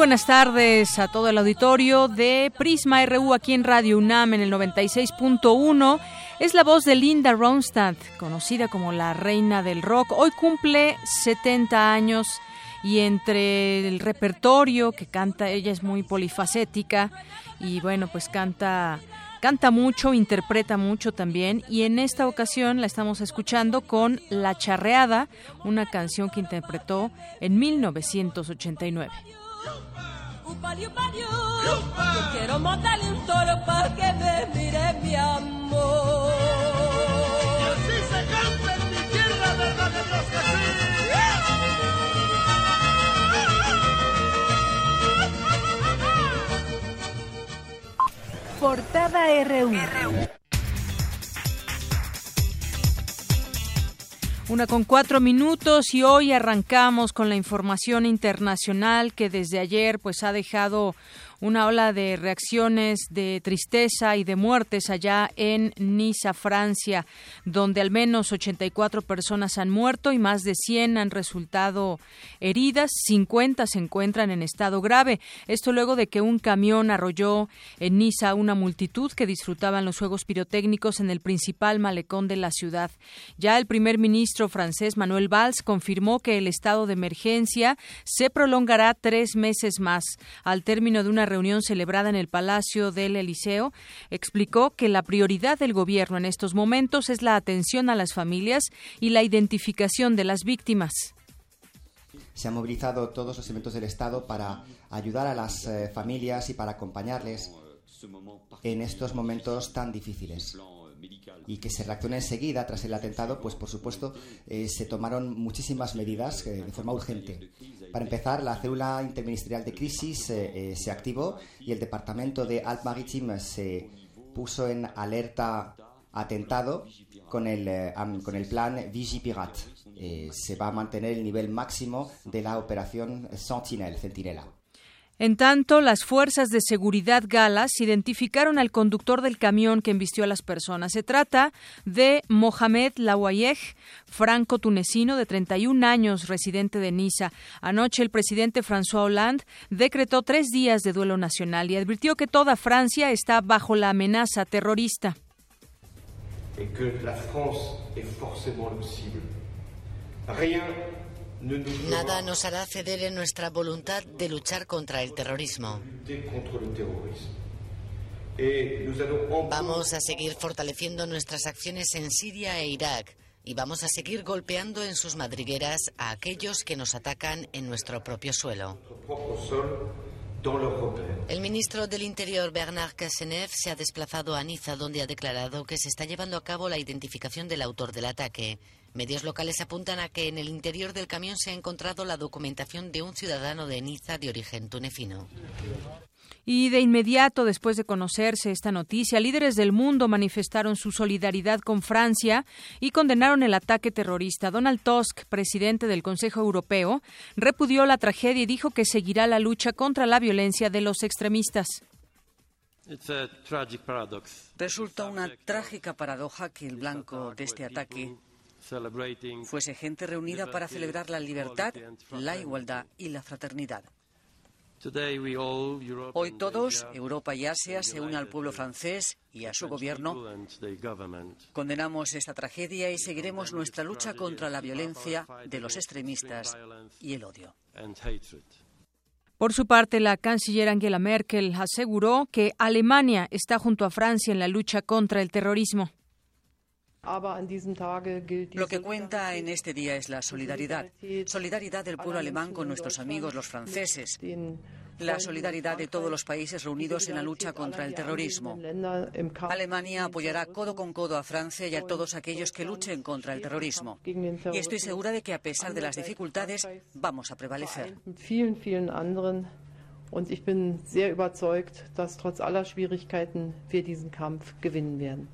Buenas tardes a todo el auditorio de Prisma RU aquí en Radio UNAM en el 96.1. Es la voz de Linda Ronstadt, conocida como la reina del rock. Hoy cumple 70 años y entre el repertorio que canta, ella es muy polifacética y bueno, pues canta canta mucho, interpreta mucho también y en esta ocasión la estamos escuchando con La Charreada, una canción que interpretó en 1989. Yo quiero montarle un toro para que me mire mi amor. Y así se canta en mi tierra, verdad de Dios que Portada RU. Una con cuatro minutos y hoy arrancamos con la información internacional que desde ayer pues ha dejado una ola de reacciones de tristeza y de muertes allá en Niza, Francia, donde al menos 84 personas han muerto y más de 100 han resultado heridas, 50 se encuentran en estado grave. Esto luego de que un camión arrolló en Niza una multitud que disfrutaban los juegos pirotécnicos en el principal malecón de la ciudad. Ya el primer ministro francés Manuel Valls confirmó que el estado de emergencia se prolongará tres meses más. Al término de una reunión celebrada en el Palacio del Eliseo, explicó que la prioridad del gobierno en estos momentos es la atención a las familias y la identificación de las víctimas. Se han movilizado todos los elementos del Estado para ayudar a las eh, familias y para acompañarles en estos momentos tan difíciles y que se reaccione enseguida tras el atentado, pues por supuesto eh, se tomaron muchísimas medidas eh, de forma urgente. Para empezar, la célula interministerial de crisis eh, se activó y el departamento de Alpes-Maritimes se puso en alerta atentado con el, con el plan Vigipirat. Eh, se va a mantener el nivel máximo de la operación Sentinel, Centinela. En tanto, las fuerzas de seguridad galas identificaron al conductor del camión que embistió a las personas. Se trata de Mohamed Lawayeh, franco-tunecino de 31 años, residente de Niza. Anoche el presidente François Hollande decretó tres días de duelo nacional y advirtió que toda Francia está bajo la amenaza terrorista. et que la le cible. Rien Nada nos hará ceder en nuestra voluntad de luchar contra el terrorismo. Vamos a seguir fortaleciendo nuestras acciones en Siria e Irak y vamos a seguir golpeando en sus madrigueras a aquellos que nos atacan en nuestro propio suelo. El ministro del Interior, Bernard Cazeneuve, se ha desplazado a Niza, donde ha declarado que se está llevando a cabo la identificación del autor del ataque. Medios locales apuntan a que en el interior del camión se ha encontrado la documentación de un ciudadano de Niza de origen tunecino. Y de inmediato, después de conocerse esta noticia, líderes del mundo manifestaron su solidaridad con Francia y condenaron el ataque terrorista. Donald Tusk, presidente del Consejo Europeo, repudió la tragedia y dijo que seguirá la lucha contra la violencia de los extremistas. Resulta una trágica paradoja que el blanco de este ataque fuese gente reunida para celebrar la libertad, la igualdad y la fraternidad. Hoy todos, Europa y Asia, se unen al pueblo francés y a su gobierno. Condenamos esta tragedia y seguiremos nuestra lucha contra la violencia de los extremistas y el odio. Por su parte, la canciller Angela Merkel aseguró que Alemania está junto a Francia en la lucha contra el terrorismo. Lo que cuenta en este día es la solidaridad. Solidaridad del pueblo alemán con nuestros amigos los franceses. la solidaridad de todos los países reunidos en la lucha contra el terrorismo. Alemania apoyará codo con codo a Francia y a todos aquellos que luchen contra el terrorismo. Y estoy segura de que a pesar de las dificultades vamos a prevalecer. Und ich bin sehr überzeugt, dass trotz aller Schwierigkeiten wir diesen Kampf gewinnen werden.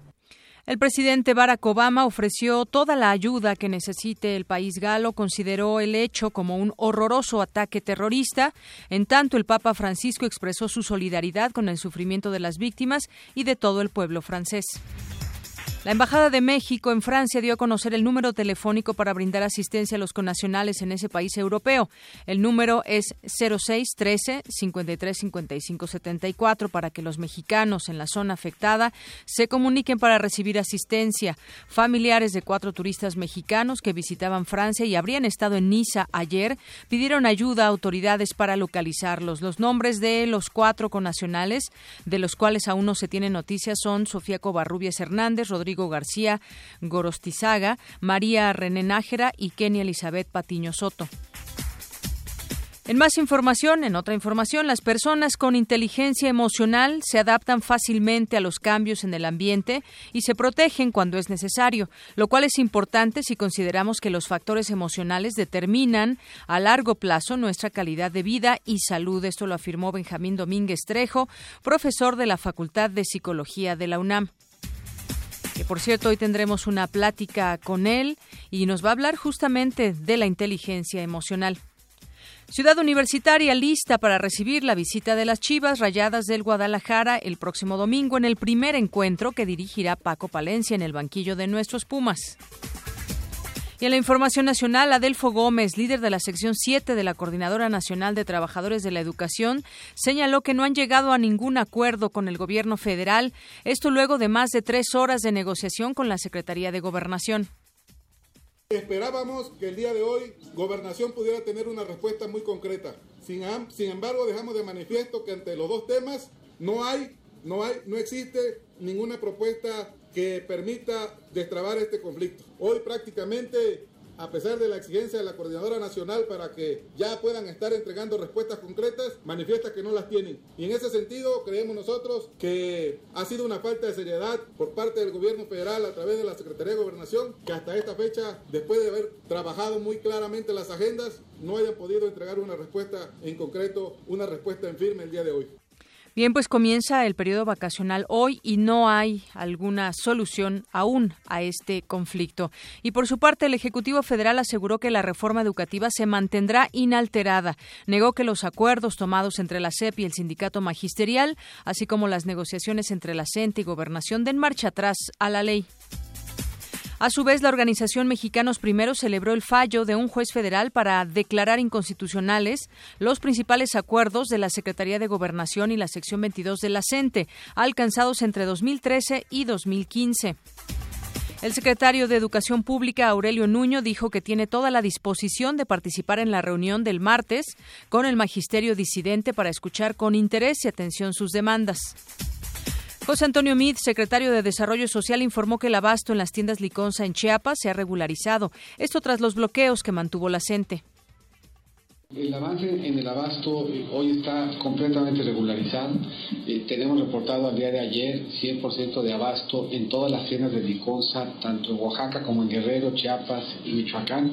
El presidente Barack Obama ofreció toda la ayuda que necesite el país galo, consideró el hecho como un horroroso ataque terrorista, en tanto el Papa Francisco expresó su solidaridad con el sufrimiento de las víctimas y de todo el pueblo francés. La Embajada de México en Francia dio a conocer el número telefónico para brindar asistencia a los connacionales en ese país europeo. El número es 0613 535574 para que los mexicanos en la zona afectada se comuniquen para recibir asistencia. Familiares de cuatro turistas mexicanos que visitaban Francia y habrían estado en Niza ayer pidieron ayuda a autoridades para localizarlos. Los nombres de los cuatro connacionales, de los cuales aún no se tiene noticias, son Sofía Covarrubias Hernández, Rodrigo García Gorostizaga, María René Nájera y Kenia Elizabeth Patiño Soto. En más información, en otra información, las personas con inteligencia emocional se adaptan fácilmente a los cambios en el ambiente y se protegen cuando es necesario, lo cual es importante si consideramos que los factores emocionales determinan a largo plazo nuestra calidad de vida y salud. Esto lo afirmó Benjamín Domínguez Trejo, profesor de la Facultad de Psicología de la UNAM que por cierto hoy tendremos una plática con él y nos va a hablar justamente de la inteligencia emocional. Ciudad Universitaria lista para recibir la visita de las Chivas Rayadas del Guadalajara el próximo domingo en el primer encuentro que dirigirá Paco Palencia en el banquillo de nuestros Pumas. Y en la información nacional, Adelfo Gómez, líder de la sección 7 de la Coordinadora Nacional de Trabajadores de la Educación, señaló que no han llegado a ningún acuerdo con el gobierno federal, esto luego de más de tres horas de negociación con la Secretaría de Gobernación. Esperábamos que el día de hoy Gobernación pudiera tener una respuesta muy concreta. Sin, sin embargo, dejamos de manifiesto que ante los dos temas no hay, no hay, no existe ninguna propuesta que permita destrabar este conflicto. Hoy prácticamente, a pesar de la exigencia de la Coordinadora Nacional para que ya puedan estar entregando respuestas concretas, manifiesta que no las tienen. Y en ese sentido, creemos nosotros que ha sido una falta de seriedad por parte del gobierno federal a través de la Secretaría de Gobernación, que hasta esta fecha, después de haber trabajado muy claramente las agendas, no hayan podido entregar una respuesta en concreto, una respuesta en firme el día de hoy. Bien, pues comienza el periodo vacacional hoy y no hay alguna solución aún a este conflicto. Y por su parte, el Ejecutivo Federal aseguró que la reforma educativa se mantendrá inalterada. Negó que los acuerdos tomados entre la CEP y el sindicato magisterial, así como las negociaciones entre la CENTE y Gobernación, den marcha atrás a la ley. A su vez, la organización Mexicanos Primero celebró el fallo de un juez federal para declarar inconstitucionales los principales acuerdos de la Secretaría de Gobernación y la sección 22 de la alcanzados entre 2013 y 2015. El secretario de Educación Pública, Aurelio Nuño, dijo que tiene toda la disposición de participar en la reunión del martes con el magisterio disidente para escuchar con interés y atención sus demandas. José Antonio Mid, secretario de Desarrollo Social, informó que el abasto en las tiendas Liconza en Chiapas se ha regularizado. Esto tras los bloqueos que mantuvo la CENTE. El avance en el abasto eh, hoy está completamente regularizado. Eh, tenemos reportado al día de ayer 100% de abasto en todas las tiendas de Liconza, tanto en Oaxaca como en Guerrero, Chiapas y Michoacán.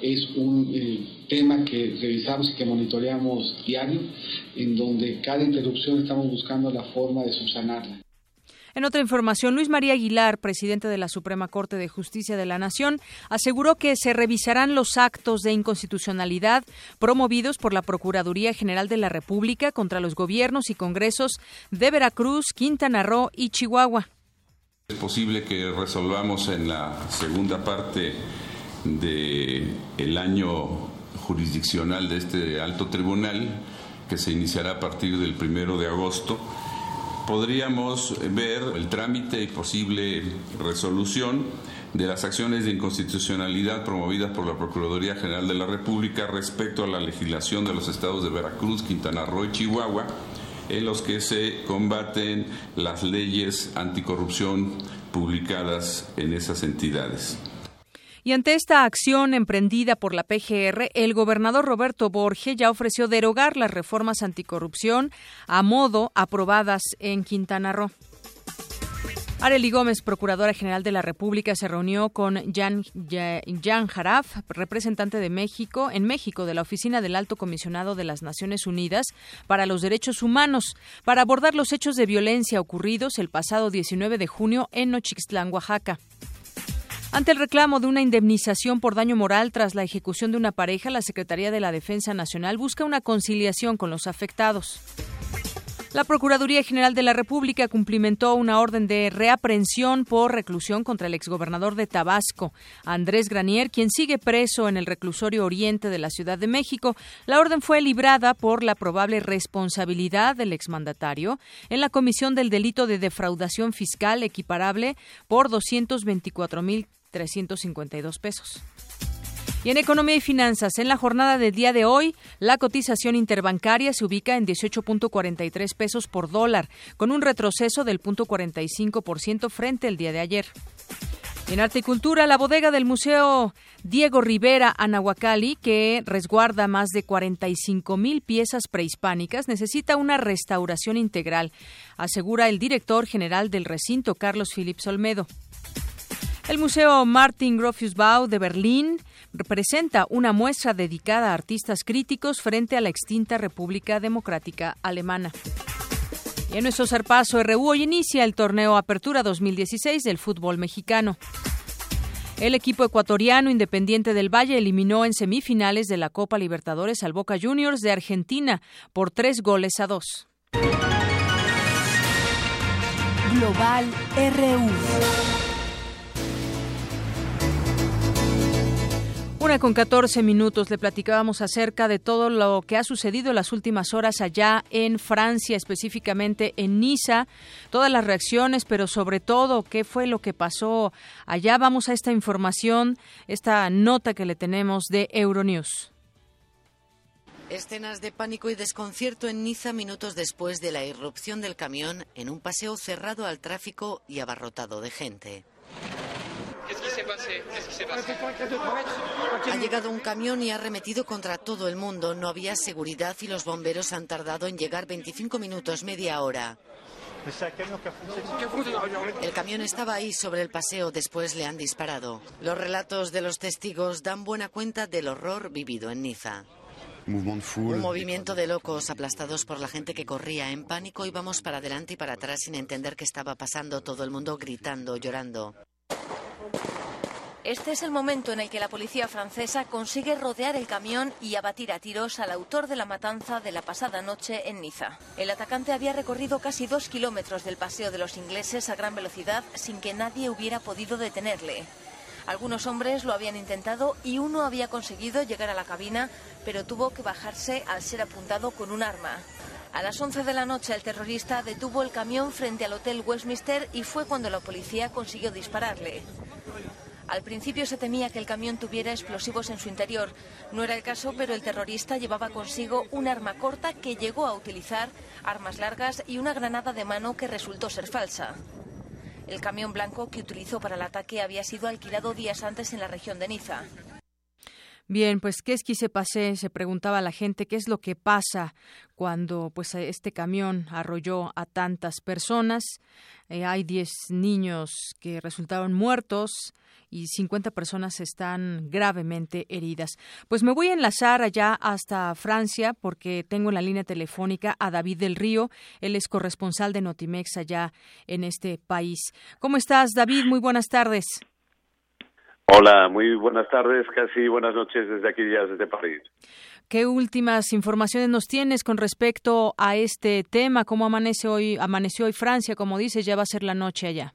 Es un eh, tema que revisamos y que monitoreamos diario, en donde cada interrupción estamos buscando la forma de subsanarla. En otra información, Luis María Aguilar, presidente de la Suprema Corte de Justicia de la Nación, aseguró que se revisarán los actos de inconstitucionalidad promovidos por la Procuraduría General de la República contra los gobiernos y congresos de Veracruz, Quintana Roo y Chihuahua. Es posible que resolvamos en la segunda parte del el año jurisdiccional de este alto tribunal, que se iniciará a partir del primero de agosto, podríamos ver el trámite y posible resolución de las acciones de inconstitucionalidad promovidas por la Procuraduría General de la República respecto a la legislación de los estados de Veracruz, Quintana Roo y Chihuahua, en los que se combaten las leyes anticorrupción publicadas en esas entidades. Y ante esta acción emprendida por la PGR, el gobernador Roberto Borge ya ofreció derogar las reformas anticorrupción a modo aprobadas en Quintana Roo. Arely Gómez, Procuradora General de la República, se reunió con Jan, Jan Jaraf, representante de México, en México de la Oficina del Alto Comisionado de las Naciones Unidas para los Derechos Humanos, para abordar los hechos de violencia ocurridos el pasado 19 de junio en Nochixtlán, Oaxaca. Ante el reclamo de una indemnización por daño moral tras la ejecución de una pareja, la Secretaría de la Defensa Nacional busca una conciliación con los afectados. La Procuraduría General de la República cumplimentó una orden de reaprehensión por reclusión contra el exgobernador de Tabasco, Andrés Granier, quien sigue preso en el reclusorio oriente de la Ciudad de México. La orden fue librada por la probable responsabilidad del exmandatario en la comisión del delito de defraudación fiscal equiparable por 224.352 pesos. Y en economía y finanzas, en la jornada del día de hoy, la cotización interbancaria se ubica en 18.43 pesos por dólar, con un retroceso del 0.45% frente al día de ayer. En Arte y Cultura, la bodega del Museo Diego Rivera Anahuacali, que resguarda más de 45 mil piezas prehispánicas, necesita una restauración integral, asegura el director general del recinto, Carlos Philips Olmedo. El Museo Martin Gropiusbau de Berlín presenta una muestra dedicada a artistas críticos frente a la extinta República Democrática Alemana. En nuestro zarpazo RU hoy inicia el torneo Apertura 2016 del fútbol mexicano. El equipo ecuatoriano Independiente del Valle eliminó en semifinales de la Copa Libertadores al Boca Juniors de Argentina por tres goles a dos. Global RU. Una con 14 minutos le platicábamos acerca de todo lo que ha sucedido en las últimas horas allá en Francia, específicamente en Niza, todas las reacciones, pero sobre todo qué fue lo que pasó allá. Vamos a esta información, esta nota que le tenemos de Euronews. Escenas de pánico y desconcierto en Niza minutos después de la irrupción del camión en un paseo cerrado al tráfico y abarrotado de gente. Ha llegado un camión y ha remetido contra todo el mundo. No había seguridad y los bomberos han tardado en llegar 25 minutos, media hora. El camión estaba ahí sobre el paseo, después le han disparado. Los relatos de los testigos dan buena cuenta del horror vivido en Niza. Un movimiento de locos aplastados por la gente que corría en pánico íbamos para adelante y para atrás sin entender qué estaba pasando, todo el mundo gritando, llorando. Este es el momento en el que la policía francesa consigue rodear el camión y abatir a tiros al autor de la matanza de la pasada noche en Niza. El atacante había recorrido casi dos kilómetros del paseo de los ingleses a gran velocidad sin que nadie hubiera podido detenerle. Algunos hombres lo habían intentado y uno había conseguido llegar a la cabina, pero tuvo que bajarse al ser apuntado con un arma. A las 11 de la noche el terrorista detuvo el camión frente al Hotel Westminster y fue cuando la policía consiguió dispararle. Al principio se temía que el camión tuviera explosivos en su interior. No era el caso, pero el terrorista llevaba consigo un arma corta que llegó a utilizar, armas largas y una granada de mano que resultó ser falsa. El camión blanco que utilizó para el ataque había sido alquilado días antes en la región de Niza. Bien, pues qué es que se pase, se preguntaba la gente qué es lo que pasa cuando pues este camión arrolló a tantas personas. Eh, hay 10 niños que resultaron muertos y 50 personas están gravemente heridas. Pues me voy a enlazar allá hasta Francia porque tengo en la línea telefónica a David del Río. Él es corresponsal de Notimex allá en este país. ¿Cómo estás, David? Muy buenas tardes. Hola, muy buenas tardes, casi buenas noches desde aquí, ya desde París. ¿Qué últimas informaciones nos tienes con respecto a este tema? ¿Cómo amanece hoy, amaneció hoy Francia? Como dices, ya va a ser la noche allá.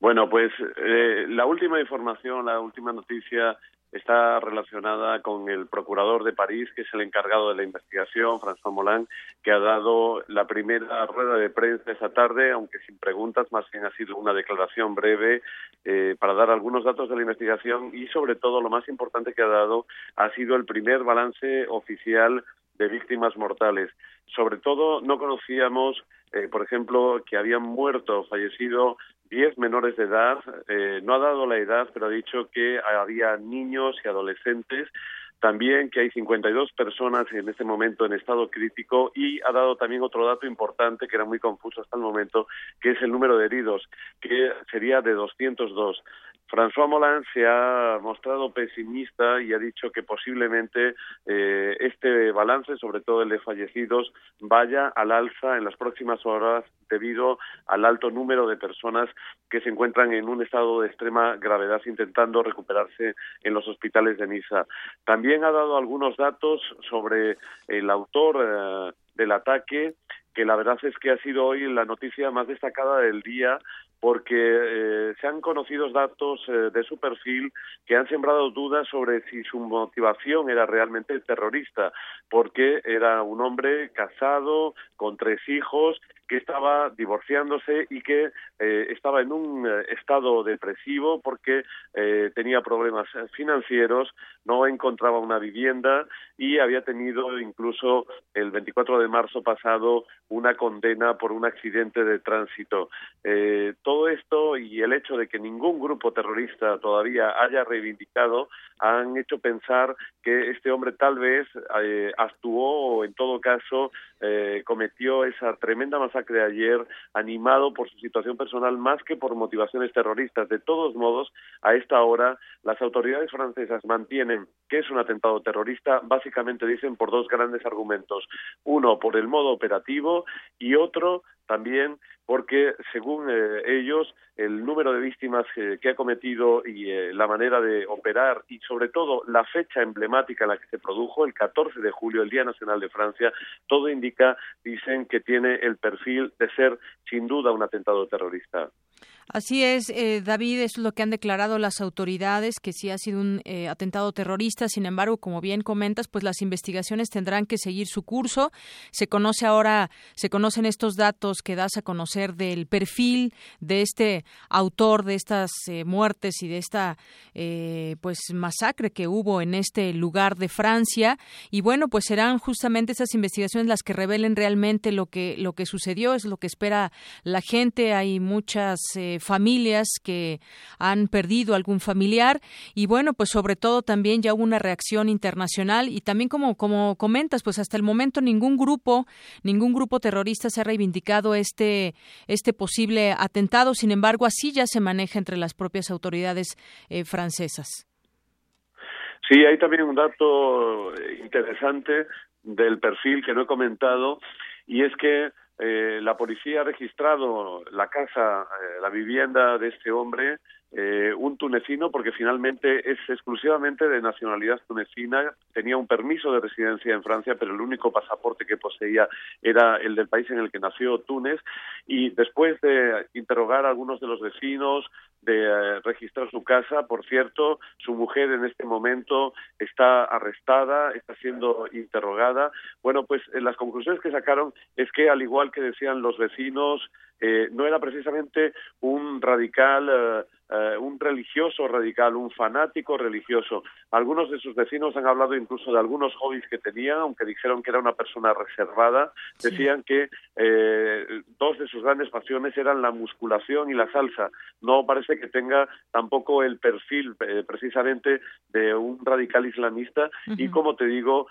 Bueno, pues eh, la última información, la última noticia está relacionada con el procurador de París, que es el encargado de la investigación, François Molin, que ha dado la primera rueda de prensa esa tarde, aunque sin preguntas, más bien ha sido una declaración breve eh, para dar algunos datos de la investigación y, sobre todo, lo más importante que ha dado ha sido el primer balance oficial de víctimas mortales. Sobre todo, no conocíamos eh, por ejemplo, que habían muerto, fallecido 10 menores de edad. Eh, no ha dado la edad, pero ha dicho que había niños y adolescentes. También que hay 52 personas en este momento en estado crítico y ha dado también otro dato importante que era muy confuso hasta el momento, que es el número de heridos, que sería de 202. François Moulin se ha mostrado pesimista y ha dicho que posiblemente eh, este balance, sobre todo el de fallecidos, vaya al alza en las próximas horas debido al alto número de personas que se encuentran en un estado de extrema gravedad intentando recuperarse en los hospitales de Niza. También ha dado algunos datos sobre el autor eh, del ataque que la verdad es que ha sido hoy la noticia más destacada del día porque eh, se han conocido datos eh, de su perfil que han sembrado dudas sobre si su motivación era realmente terrorista, porque era un hombre casado, con tres hijos, que estaba divorciándose y que eh, estaba en un eh, estado depresivo porque eh, tenía problemas financieros, no encontraba una vivienda y había tenido incluso el 24 de marzo pasado una condena por un accidente de tránsito. todo esto y el hecho de que ningún grupo terrorista todavía haya reivindicado han hecho pensar que este hombre tal vez actuó o en todo caso cometió esa tremenda masacre de ayer animado por su situación personal más que por motivaciones terroristas. De todos modos, a esta hora, las autoridades francesas mantienen que es un atentado terrorista, básicamente dicen por dos grandes argumentos. Uno, por el modo operativo y otro también porque, según eh, ellos, el número de víctimas que ha cometido y eh, la manera de operar y, sobre todo, la fecha emblemática en la que se produjo, el 14 de julio, el Día Nacional de Francia, todo indica, dicen, que tiene el perfil de ser, sin duda, un atentado terrorista. Así es, eh, David, es lo que han declarado las autoridades, que sí ha sido un eh, atentado terrorista. Sin embargo, como bien comentas, pues las investigaciones tendrán que seguir su curso. Se conoce ahora, se conocen estos datos que das a conocer del perfil de este autor de estas eh, muertes y de esta pues masacre que hubo en este lugar de Francia. Y bueno, pues serán justamente esas investigaciones las que revelen realmente lo que lo que sucedió, es lo que espera la gente. Hay muchas familias que han perdido algún familiar y bueno, pues sobre todo también ya hubo una reacción internacional y también como como comentas, pues hasta el momento ningún grupo, ningún grupo terrorista se ha reivindicado este este posible atentado, sin embargo, así ya se maneja entre las propias autoridades eh, francesas. Sí, hay también un dato eh, interesante del perfil que no he comentado y es que eh, la policía ha registrado la casa, eh, la vivienda de este hombre, eh, un tunecino, porque finalmente es exclusivamente de nacionalidad tunecina, tenía un permiso de residencia en Francia, pero el único pasaporte que poseía era el del país en el que nació Túnez, y después de interrogar a algunos de los vecinos, de registrar su casa. Por cierto, su mujer en este momento está arrestada, está siendo interrogada. Bueno, pues las conclusiones que sacaron es que, al igual que decían los vecinos, eh, no era precisamente un radical, eh, eh, un religioso radical, un fanático religioso. Algunos de sus vecinos han hablado incluso de algunos hobbies que tenía, aunque dijeron que era una persona reservada. Decían que dos de sus grandes pasiones eran la musculación y la salsa. No parece que tenga tampoco el perfil precisamente de un radical islamista. Y, como te digo,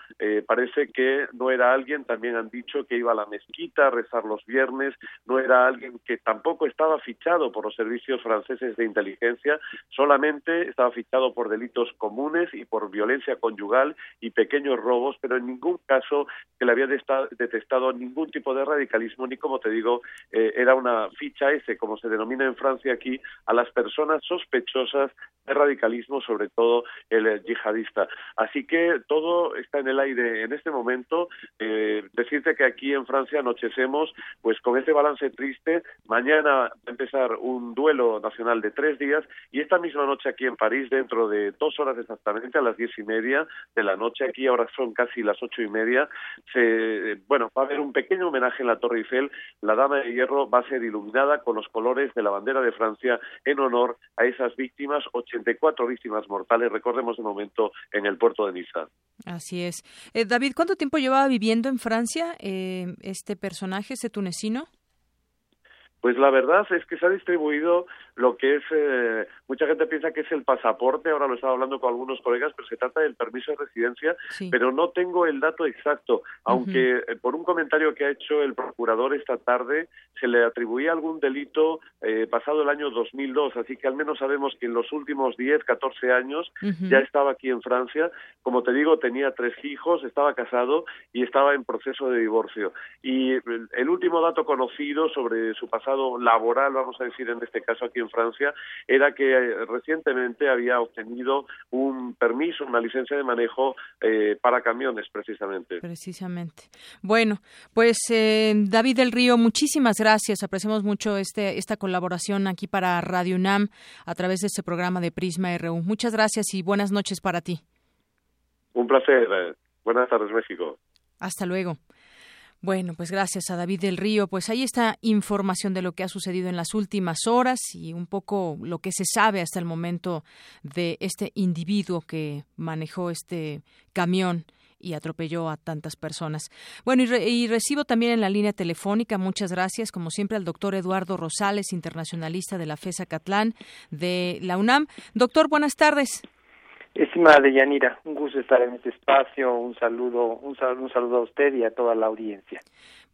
parece que no era alguien, también han dicho que iba a la mezquita a rezar los viernes, no era alguien que tampoco estaba fichado por los servicios franceses de inteligencia, solamente estaba fichado por delitos comunes y por violencia conyugal y pequeños robos, pero en ningún caso que le había detestado ningún tipo de radicalismo, ni como te digo, eh, era una ficha S, como se denomina en Francia aquí, a las personas sospechosas de radicalismo, sobre todo el yihadista. Así que todo está en el aire en este momento. Eh, decirte que aquí en Francia anochecemos pues con este balance triste. Mañana va a empezar un duelo nacional de tres días y esta misma noche aquí en París, dentro de dos horas exactamente, a las diez y media de la noche, aquí ahora son casi las ocho y media, se, bueno, va a haber un pequeño homenaje en la Torre Eiffel. La Dama de Hierro va a ser iluminada con los colores de la bandera de Francia en honor a esas víctimas, 84 víctimas mortales, recordemos un momento, en el puerto de Niza. Así es. Eh, David, ¿cuánto tiempo llevaba viviendo en Francia eh, este personaje, ese tunecino? Pues la verdad es que se ha distribuido lo que es, eh, mucha gente piensa que es el pasaporte, ahora lo estaba hablando con algunos colegas, pero se trata del permiso de residencia, pero no tengo el dato exacto, aunque eh, por un comentario que ha hecho el procurador esta tarde se le atribuía algún delito eh, pasado el año 2002, así que al menos sabemos que en los últimos 10, 14 años ya estaba aquí en Francia, como te digo, tenía tres hijos, estaba casado y estaba en proceso de divorcio. Y el último dato conocido sobre su pasado laboral, vamos a decir en este caso aquí en Francia, era que eh, recientemente había obtenido un permiso, una licencia de manejo eh, para camiones, precisamente. Precisamente. Bueno, pues eh, David del Río, muchísimas gracias. Apreciamos mucho este, esta colaboración aquí para Radio UNAM a través de este programa de Prisma RU. Muchas gracias y buenas noches para ti. Un placer. Buenas tardes, México. Hasta luego. Bueno, pues gracias a David del Río. Pues ahí está información de lo que ha sucedido en las últimas horas y un poco lo que se sabe hasta el momento de este individuo que manejó este camión y atropelló a tantas personas. Bueno, y, recibo también en la línea telefónica, muchas gracias, como siempre, al doctor Eduardo Rosales, internacionalista de la FESA Catlán de la UNAM. Doctor, buenas tardes. Estimada Deyanira, un gusto estar en este espacio, un saludo, un saludo, un saludo a usted y a toda la audiencia.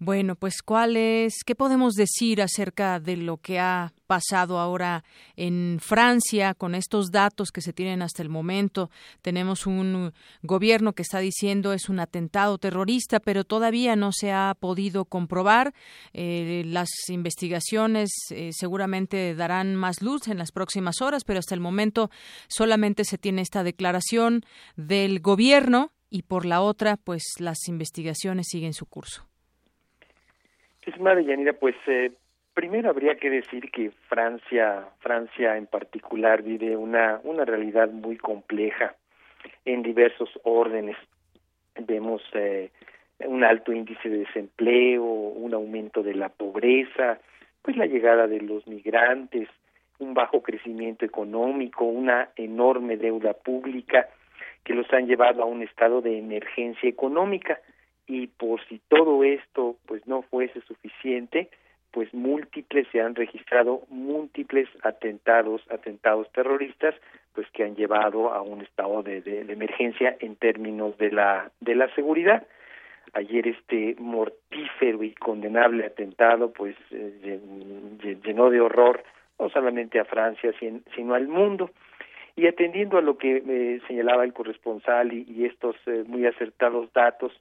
Bueno, pues ¿cuál es, qué podemos decir acerca de lo que ha pasado ahora en Francia con estos datos que se tienen hasta el momento? Tenemos un gobierno que está diciendo es un atentado terrorista, pero todavía no se ha podido comprobar. Eh, las investigaciones eh, seguramente darán más luz en las próximas horas, pero hasta el momento solamente se tiene esta declaración del gobierno y por la otra, pues las investigaciones siguen su curso. Estimada Yanira, pues eh, primero habría que decir que Francia, Francia en particular vive una, una realidad muy compleja en diversos órdenes. Vemos eh, un alto índice de desempleo, un aumento de la pobreza, pues la llegada de los migrantes, un bajo crecimiento económico, una enorme deuda pública que los han llevado a un estado de emergencia económica y por si todo esto pues no fuese suficiente pues múltiples se han registrado múltiples atentados atentados terroristas pues que han llevado a un estado de, de, emergencia en términos de la de la seguridad. Ayer este mortífero y condenable atentado pues eh, llenó de horror no solamente a Francia sino al mundo. Y atendiendo a lo que eh, señalaba el corresponsal y, estos eh, muy acertados datos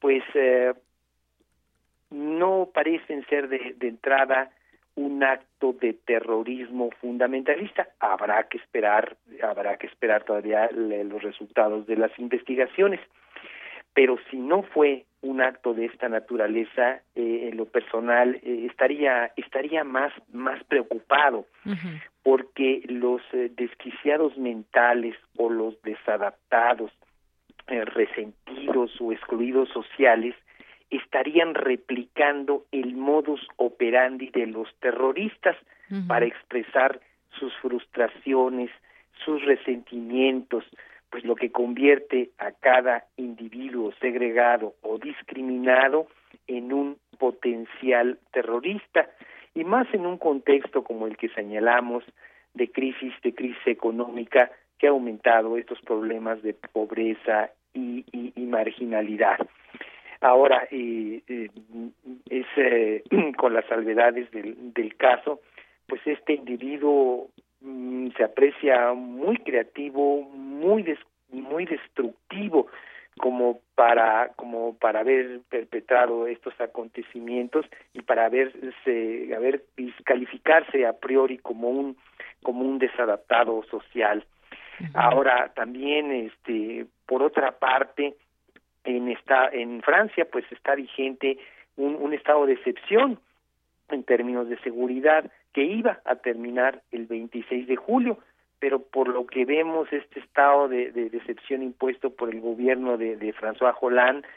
pues eh, no parecen ser de, entrada un acto de terrorismo fundamentalista. Habrá que esperar, habrá que esperar todavía los resultados de las investigaciones. Pero si no fue un acto de esta naturaleza, eh, en lo personal eh, estaría estaría más más preocupado, porque los desquiciados mentales o los desadaptados eh, resentidos o excluidos sociales estarían replicando el modus operandi de los terroristas para expresar sus frustraciones, sus resentimientos, pues lo que convierte a cada individuo segregado o discriminado en un potencial terrorista. Y más en un contexto como el que señalamos de crisis de crisis económica que ha aumentado estos problemas de pobreza y, marginalidad. Ahora, eh, eh, es eh, con las salvedades del, del caso, pues este individuo mm, se aprecia muy creativo, muy muy destructivo como para como para haber perpetrado estos acontecimientos y para haberse haber calificarse a priori como un como un desadaptado social. Ahora también este por otra parte en esta en Francia pues está vigente un, estado de excepción en términos de seguridad que iba a terminar el 26 de julio, pero por lo que vemos este estado de, de, excepción impuesto por el gobierno de, de François Hollande,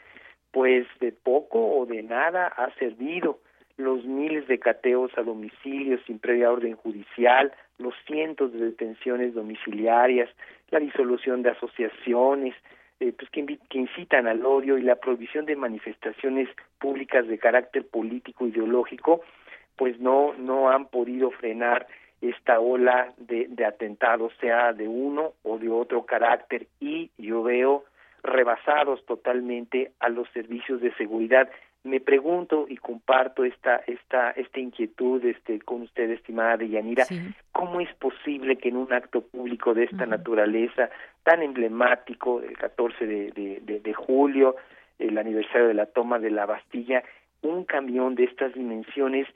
pues de poco o de nada ha servido. Los miles de cateos a domicilio sin previa orden judicial, los cientos de detenciones domiciliarias, la disolución de asociaciones, eh, pues que, incitan al odio y la prohibición de manifestaciones públicas de carácter político ideológico, pues no no han podido frenar esta ola de, de atentados, sea de uno o de otro carácter, y yo veo rebasados totalmente a los servicios de seguridad. Me pregunto y comparto esta esta esta inquietud este con usted estimada Deyanira, ¿cómo es posible que en un acto público de esta naturaleza tan emblemático el 14 de, de, de julio, el aniversario de la toma de la Bastilla, un camión de estas dimensiones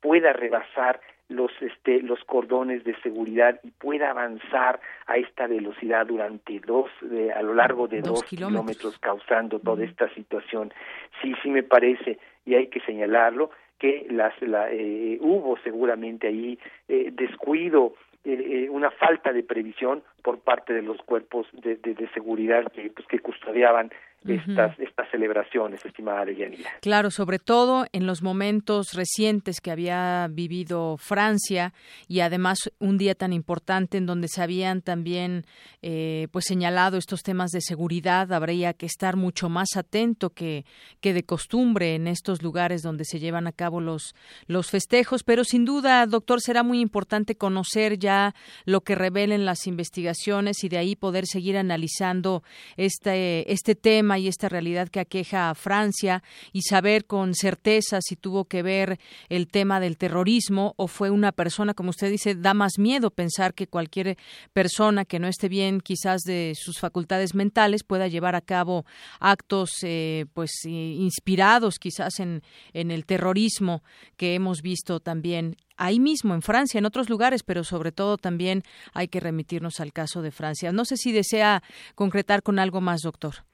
pueda rebasar los este los cordones de seguridad y pueda avanzar a esta velocidad durante dos a lo largo de dos, kilómetros. causando toda esta situación sí sí me parece y hay que señalarlo que las la, eh, hubo seguramente ahí eh, descuido eh, una falta de previsión por parte de los cuerpos de, de, de seguridad que pues que custodiaban estas, estas celebraciones, estimada Deyanira. Claro, sobre todo en los momentos recientes que había vivido Francia y además un día tan importante en donde se habían también eh, pues señalado estos temas de seguridad, habría que estar mucho más atento que, que de costumbre en estos lugares donde se llevan a cabo los, los festejos, pero sin duda, doctor, será muy importante conocer ya lo que revelen las investigaciones y de ahí poder seguir analizando este, este tema y esta realidad que aqueja a Francia y saber con certeza si tuvo que ver el tema del terrorismo o fue una persona, como usted dice, da más miedo pensar que cualquier persona que no esté bien quizás de sus facultades mentales pueda llevar a cabo actos eh, pues inspirados quizás en, en el terrorismo que hemos visto también ahí mismo en Francia, en otros lugares, pero sobre todo también hay que remitirnos al caso de Francia. No sé si desea concretar con algo más, doctor.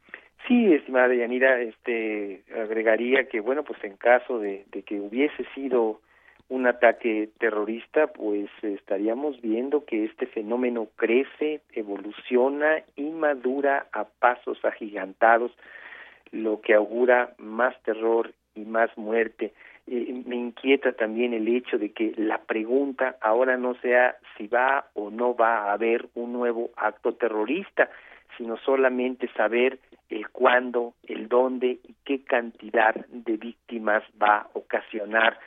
Sí, estimada Yanira, este, agregaría que, bueno, pues en caso de, de que hubiese sido un ataque terrorista, pues estaríamos viendo que este fenómeno crece, evoluciona y madura a pasos agigantados, lo que augura más terror y más muerte. Eh, me inquieta también el hecho de que la pregunta ahora no sea si va o no va a haber un nuevo acto terrorista, sino solamente saber el cuándo, el dónde y qué cantidad de víctimas va a ocasionar.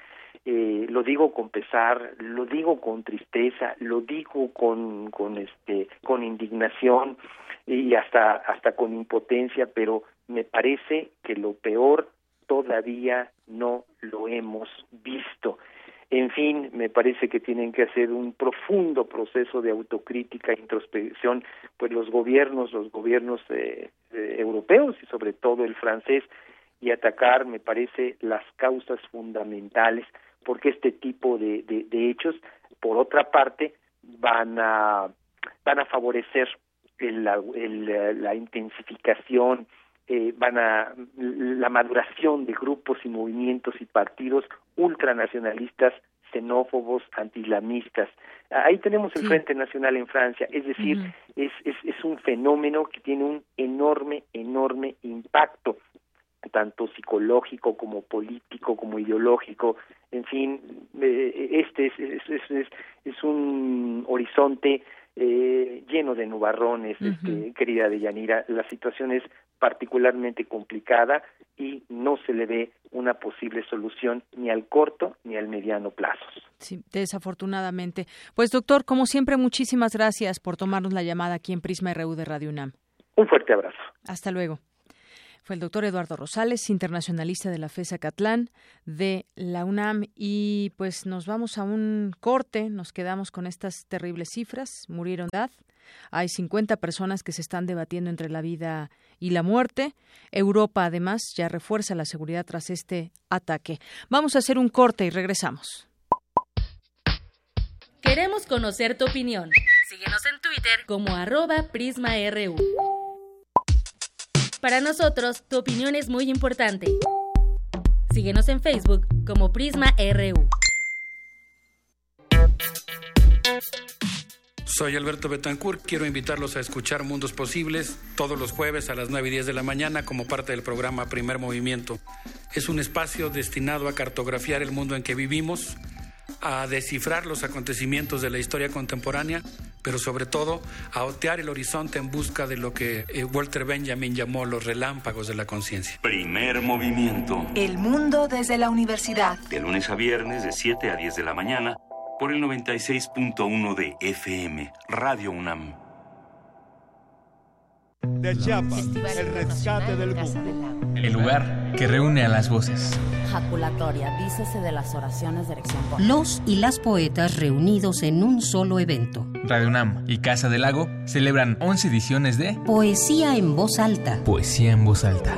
Eh, lo digo con pesar, lo digo con tristeza, lo digo con, con este, con indignación y hasta, hasta con impotencia, pero me parece que lo peor todavía no lo hemos visto. En fin, me parece que tienen que hacer un profundo proceso de autocrítica e introspección, pues los gobiernos, los gobiernos eh, eh, europeos y sobre todo el francés, y atacar, me parece, las causas fundamentales, porque este tipo de, de, hechos, por otra parte, van a, van a favorecer el, el, la intensificación eh, van a la maduración de grupos y movimientos y partidos ultranacionalistas xenófobos, antiislamistas. Ahí tenemos el Frente Nacional en Francia, es decir, es, es, es un fenómeno que tiene un enorme, enorme impacto tanto psicológico como político como ideológico en fin eh, este es, es, es, es un horizonte eh, lleno de nubarrones, este, querida Deyanira. La situación es particularmente complicada y no se le ve una posible solución ni al corto ni al mediano plazo. Sí, desafortunadamente. Pues doctor, como siempre, muchísimas gracias por tomarnos la llamada aquí en Prisma RU de Radio UNAM. Un fuerte abrazo. Hasta luego. Fue el doctor Eduardo Rosales, internacionalista de la FESA Catlán de la UNAM. Y pues nos vamos a un corte, nos quedamos con estas terribles cifras. Murieron edad. Hay 50 personas que se están debatiendo entre la vida y la muerte. Europa, además, ya refuerza la seguridad tras este ataque. Vamos a hacer un corte y regresamos. Queremos conocer tu opinión. Síguenos en Twitter como arroba PrismaRU. Para nosotros, tu opinión es muy importante. Síguenos en Facebook como Prisma RU. Soy Alberto Betancourt. Quiero invitarlos a escuchar Mundos Posibles todos los jueves a las 9 y 10 de la mañana como parte del programa Primer Movimiento. Es un espacio destinado a cartografiar el mundo en que vivimos a descifrar los acontecimientos de la historia contemporánea, pero sobre todo a otear el horizonte en busca de lo que eh, Walter Benjamin llamó los relámpagos de la conciencia. Primer movimiento. El mundo desde la universidad. De lunes a viernes de 7 a 10 de la mañana por el 96.1 de FM, Radio UNAM. De Chiapas, el rescate del mundo. El lugar que reúne a las voces. Jaculatoria, dícese de las oraciones de erección. Los y las poetas reunidos en un solo evento. Radio UNAM y Casa del Lago celebran 11 ediciones de Poesía en voz alta. Poesía en voz alta.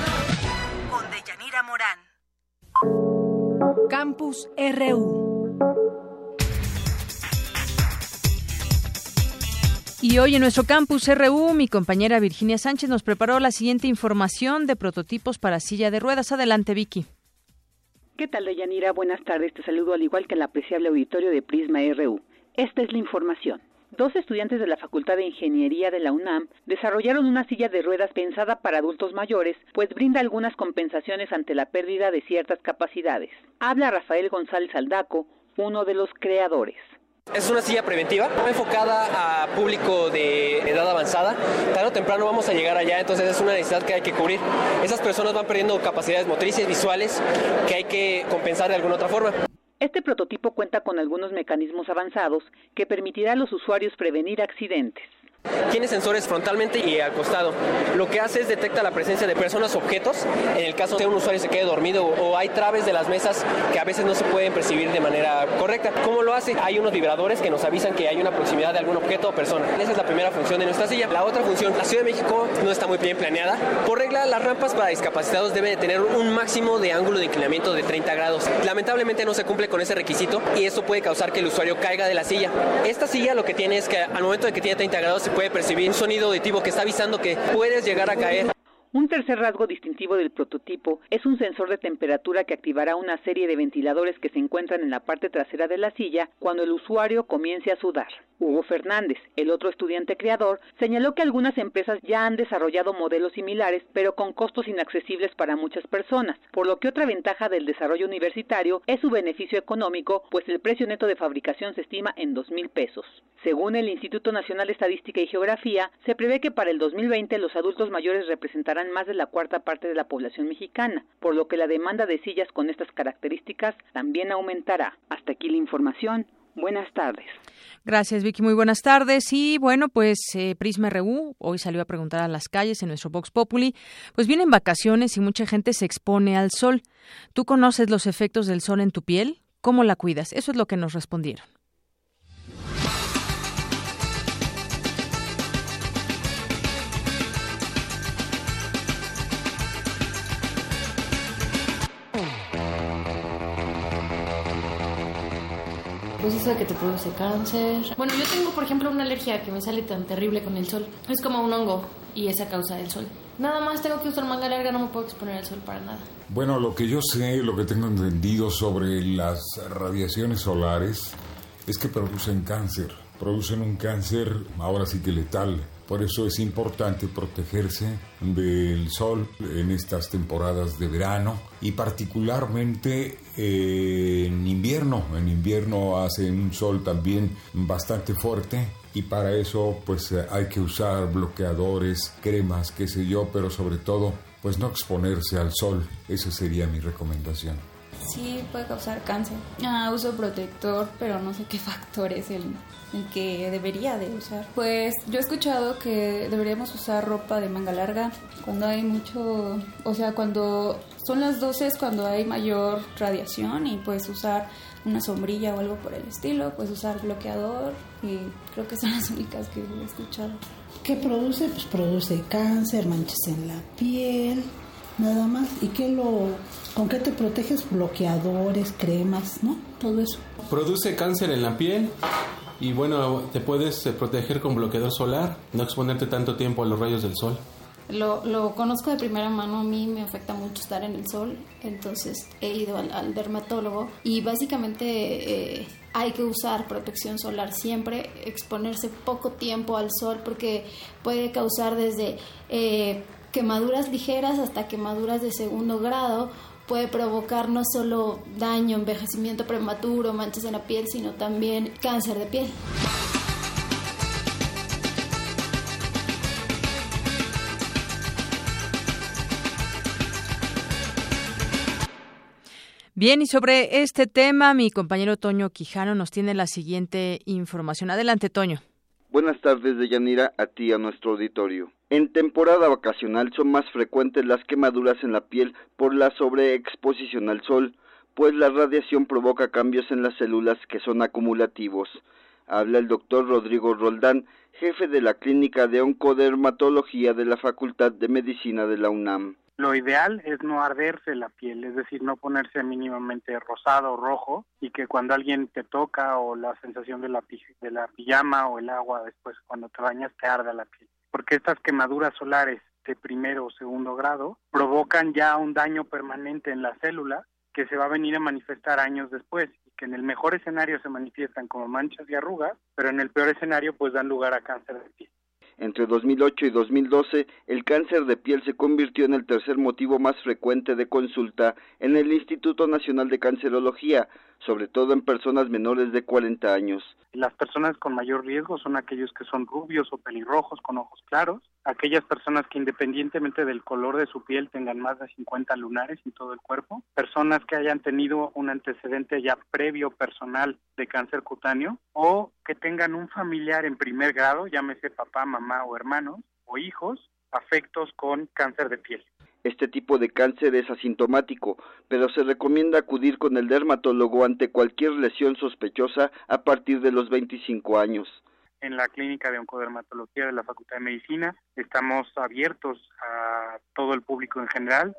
Morán. Campus RU. Y hoy en nuestro campus RU, mi compañera Virginia Sánchez nos preparó la siguiente información de prototipos para silla de ruedas. Adelante, Vicky. ¿Qué tal, Deyanira? Buenas tardes. Te saludo al igual que el apreciable auditorio de Prisma RU. Esta es la información. Dos estudiantes de la Facultad de Ingeniería de la UNAM desarrollaron una silla de ruedas pensada para adultos mayores, pues brinda algunas compensaciones ante la pérdida de ciertas capacidades. Habla Rafael González Aldaco, uno de los creadores. Es una silla preventiva, enfocada a público de edad avanzada. Tarde o temprano vamos a llegar allá, entonces es una necesidad que hay que cubrir. Esas personas van perdiendo capacidades motrices, visuales, que hay que compensar de alguna otra forma. Este prototipo cuenta con algunos mecanismos avanzados que permitirá a los usuarios prevenir accidentes. Tiene sensores frontalmente y al costado. Lo que hace es detecta la presencia de personas, objetos, en el caso de un usuario se quede dormido o hay traves de las mesas que a veces no se pueden percibir de manera correcta. ¿Cómo lo hace? Hay unos vibradores que nos avisan que hay una proximidad de algún objeto o persona. Esa es la primera función de nuestra silla. La otra función, la Ciudad de México no está muy bien planeada. Por regla, las rampas para discapacitados deben de tener un máximo de ángulo de inclinamiento de 30 grados. Lamentablemente no se cumple con ese requisito y eso puede causar que el usuario caiga de la silla. Esta silla lo que tiene es que al momento de que tiene 30 grados se puede percibir un sonido auditivo que está avisando que puedes llegar a caer. Un tercer rasgo distintivo del prototipo es un sensor de temperatura que activará una serie de ventiladores que se encuentran en la parte trasera de la silla cuando el usuario comience a sudar. Hugo Fernández, el otro estudiante creador, señaló que algunas empresas ya han desarrollado modelos similares, pero con costos inaccesibles para muchas personas, por lo que otra ventaja del desarrollo universitario es su beneficio económico, pues el precio neto de fabricación se estima en dos mil pesos. Según el Instituto Nacional de Estadística y Geografía, se prevé que para el 2020 los adultos mayores representarán más de la cuarta parte de la población mexicana, por lo que la demanda de sillas con estas características también aumentará. Hasta aquí la información. Buenas tardes. Gracias, Vicky. Muy buenas tardes. Y bueno, pues eh, Prisma RU hoy salió a preguntar a las calles en nuestro Vox Populi. Pues vienen vacaciones y mucha gente se expone al sol. ¿Tú conoces los efectos del sol en tu piel? ¿Cómo la cuidas? Eso es lo que nos respondieron. Pues eso de que te produce cáncer. Bueno, yo tengo, por ejemplo, una alergia que me sale tan terrible con el sol. Es como un hongo y es a causa del sol. Nada más tengo que usar manga larga, no me puedo exponer al sol para nada. Bueno, lo que yo sé, lo que tengo entendido sobre las radiaciones solares es que producen cáncer. Producen un cáncer ahora sí que letal. Por eso es importante protegerse del sol en estas temporadas de verano y particularmente eh, en invierno. En invierno hace un sol también bastante fuerte y para eso pues hay que usar bloqueadores, cremas, qué sé yo, pero sobre todo pues no exponerse al sol. Esa sería mi recomendación. Sí, puede causar cáncer. Ah, uso protector, pero no sé qué factor es el, el que debería de usar. Pues yo he escuchado que deberíamos usar ropa de manga larga cuando hay mucho, o sea, cuando son las 12 es cuando hay mayor radiación y puedes usar una sombrilla o algo por el estilo, puedes usar bloqueador y creo que son las únicas que he escuchado. ¿Qué produce? Pues produce cáncer, manchas en la piel, nada más. ¿Y qué lo, con qué te proteges? Bloqueadores, cremas, ¿no? Todo eso. Produce cáncer en la piel y bueno, te puedes eh, proteger con bloqueador solar, no exponerte tanto tiempo a los rayos del sol. Lo, lo, conozco de primera mano, a mí me afecta mucho estar en el sol, entonces he ido al, dermatólogo y básicamente eh, hay que usar protección solar siempre, exponerse poco tiempo al sol porque puede causar desde eh, quemaduras ligeras hasta quemaduras de segundo grado, puede provocar no solo daño, envejecimiento prematuro, manchas en la piel, sino también cáncer de piel. Bien, y sobre este tema, mi compañero Toño Quijano nos tiene la siguiente información. Adelante, Toño. Buenas tardes, Deyanira, a ti, a nuestro auditorio. En temporada vacacional son más frecuentes las quemaduras en la piel por la sobreexposición al sol, pues la radiación provoca cambios en las células que son acumulativos. Habla el doctor Rodrigo Roldán, jefe de la Clínica de Oncodermatología de la Facultad de Medicina de la UNAM. Lo ideal es no arderse la piel, es decir, no ponerse mínimamente rosado o rojo y que cuando alguien te toca o la sensación de la, de la pijama o el agua después cuando te bañas te arda la piel. Porque estas quemaduras solares de primero o segundo grado provocan ya un daño permanente en la célula que se va a venir a manifestar años después y que en el mejor escenario se manifiestan como manchas y arrugas, pero en el peor escenario pues dan lugar a cáncer de piel. Entre 2008 y 2012, el cáncer de piel se convirtió en el tercer motivo más frecuente de consulta en el Instituto Nacional de Cancerología, sobre todo en personas menores de 40 años. Las personas con mayor riesgo son aquellos que son rubios o pelirrojos con ojos claros, aquellas personas que independientemente del color de su piel tengan más de 50 lunares en todo el cuerpo, personas que hayan tenido un antecedente ya previo personal de cáncer cutáneo o que tengan un familiar en primer grado, llámese papá, mamá o hermanos o hijos, afectos con cáncer de piel. Este tipo de cáncer es asintomático, pero se recomienda acudir con el dermatólogo ante cualquier lesión sospechosa a partir de los 25 años. En la clínica de oncodermatología de la Facultad de Medicina estamos abiertos a todo el público en general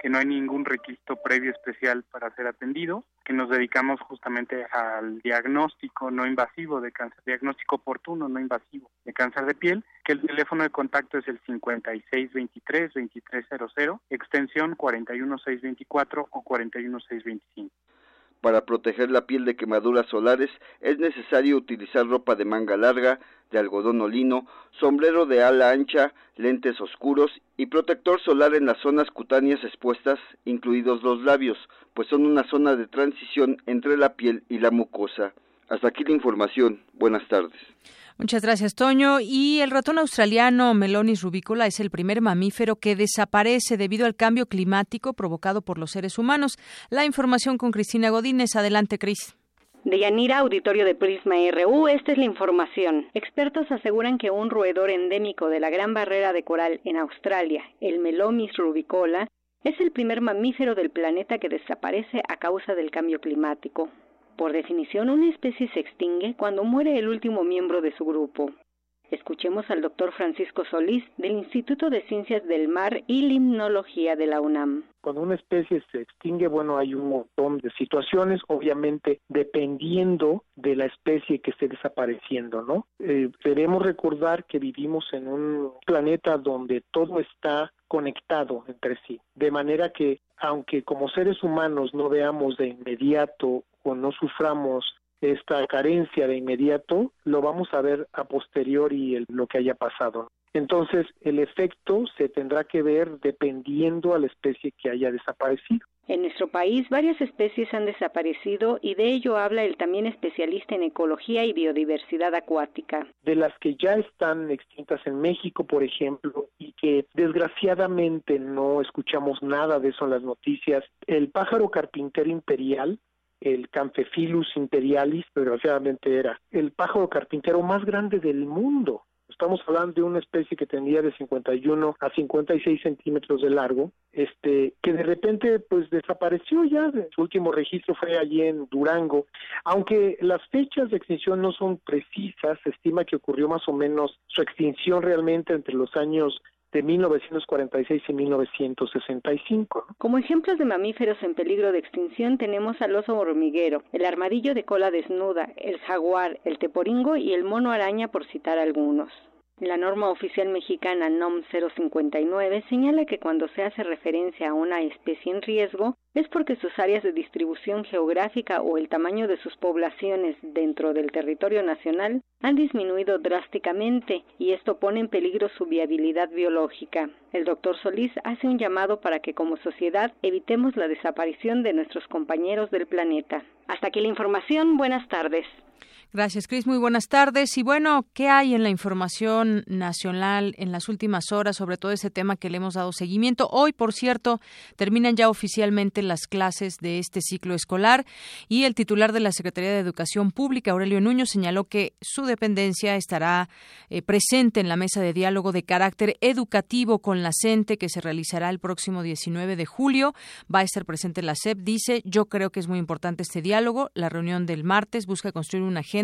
que no hay ningún requisito previo especial para ser atendido, que nos dedicamos justamente al diagnóstico no invasivo de cáncer, diagnóstico oportuno no invasivo de cáncer de piel, que el teléfono de contacto es el 5623-2300, extensión 41624 o 41625. Para proteger la piel de quemaduras solares es necesario utilizar ropa de manga larga, de algodón o lino, sombrero de ala ancha, lentes oscuros y protector solar en las zonas cutáneas expuestas, incluidos los labios, pues son una zona de transición entre la piel y la mucosa. Hasta aquí la información. Buenas tardes. Muchas gracias, Toño. Y el ratón australiano Melonis rubicola es el primer mamífero que desaparece debido al cambio climático provocado por los seres humanos. La información con Cristina Godínez. Adelante, Cris. De Yanira, auditorio de Prisma RU, esta es la información. Expertos aseguran que un roedor endémico de la Gran Barrera de Coral en Australia, el Melonis rubicola, es el primer mamífero del planeta que desaparece a causa del cambio climático. Por definición, una especie se extingue cuando muere el último miembro de su grupo. Escuchemos al doctor Francisco Solís del Instituto de Ciencias del Mar y Limnología de la UNAM. Cuando una especie se extingue, bueno, hay un montón de situaciones, obviamente dependiendo de la especie que esté desapareciendo, ¿no? Eh, debemos recordar que vivimos en un planeta donde todo está conectado entre sí, de manera que aunque como seres humanos no veamos de inmediato o no suframos esta carencia de inmediato, lo vamos a ver a posteriori lo que haya pasado. Entonces, el efecto se tendrá que ver dependiendo a la especie que haya desaparecido. En nuestro país varias especies han desaparecido y de ello habla el también especialista en ecología y biodiversidad acuática. De las que ya están extintas en México, por ejemplo, y que desgraciadamente no escuchamos nada de eso en las noticias, el pájaro carpintero imperial el Camphephilus imperialis, desgraciadamente era el pájaro carpintero más grande del mundo. Estamos hablando de una especie que tenía de 51 a 56 centímetros de largo, este, que de repente pues desapareció ya. Su último registro fue allí en Durango. Aunque las fechas de extinción no son precisas, se estima que ocurrió más o menos su extinción realmente entre los años de 1946 y 1965. Como ejemplos de mamíferos en peligro de extinción tenemos al oso hormiguero, el armadillo de cola desnuda, el jaguar, el teporingo y el mono araña por citar algunos. La norma oficial mexicana NOM 059 señala que cuando se hace referencia a una especie en riesgo es porque sus áreas de distribución geográfica o el tamaño de sus poblaciones dentro del territorio nacional han disminuido drásticamente y esto pone en peligro su viabilidad biológica. El doctor Solís hace un llamado para que como sociedad evitemos la desaparición de nuestros compañeros del planeta. Hasta aquí la información. Buenas tardes. Gracias, Cris. Muy buenas tardes. Y bueno, ¿qué hay en la información nacional en las últimas horas sobre todo ese tema que le hemos dado seguimiento? Hoy, por cierto, terminan ya oficialmente las clases de este ciclo escolar y el titular de la Secretaría de Educación Pública, Aurelio Nuño, señaló que su dependencia estará eh, presente en la mesa de diálogo de carácter educativo con la CENTE que se realizará el próximo 19 de julio. Va a estar presente la SEP. Dice, yo creo que es muy importante este diálogo. La reunión del martes busca construir una agenda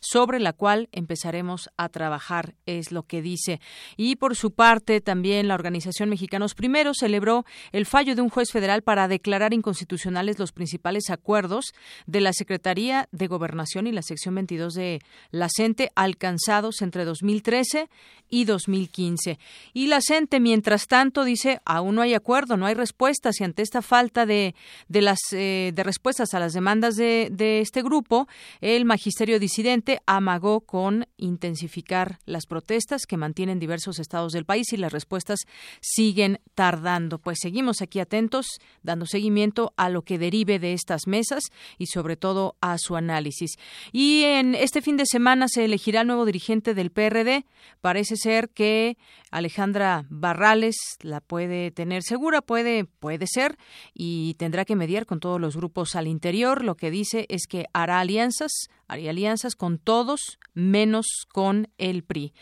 sobre la cual empezaremos a trabajar, es lo que dice. Y por su parte, también la Organización Mexicanos Primero celebró el fallo de un juez federal para declarar inconstitucionales los principales acuerdos de la Secretaría de Gobernación y la sección 22 de la CENTE alcanzados entre 2013 y 2015. Y la CENTE, mientras tanto, dice, aún no hay acuerdo, no hay respuestas y ante esta falta de, de las eh, de respuestas a las demandas de, de este grupo, el magisterio disidente amagó con intensificar las protestas que mantienen diversos estados del país y las respuestas siguen tardando. Pues seguimos aquí atentos, dando seguimiento a lo que derive de estas mesas y sobre todo a su análisis. Y en este fin de semana se elegirá el nuevo dirigente del PRD. Parece ser que Alejandra Barrales la puede tener segura, puede, puede ser, y tendrá que mediar con todos los grupos al interior. Lo que dice es que hará alianzas, haría alianzas con todos, menos con el PRI.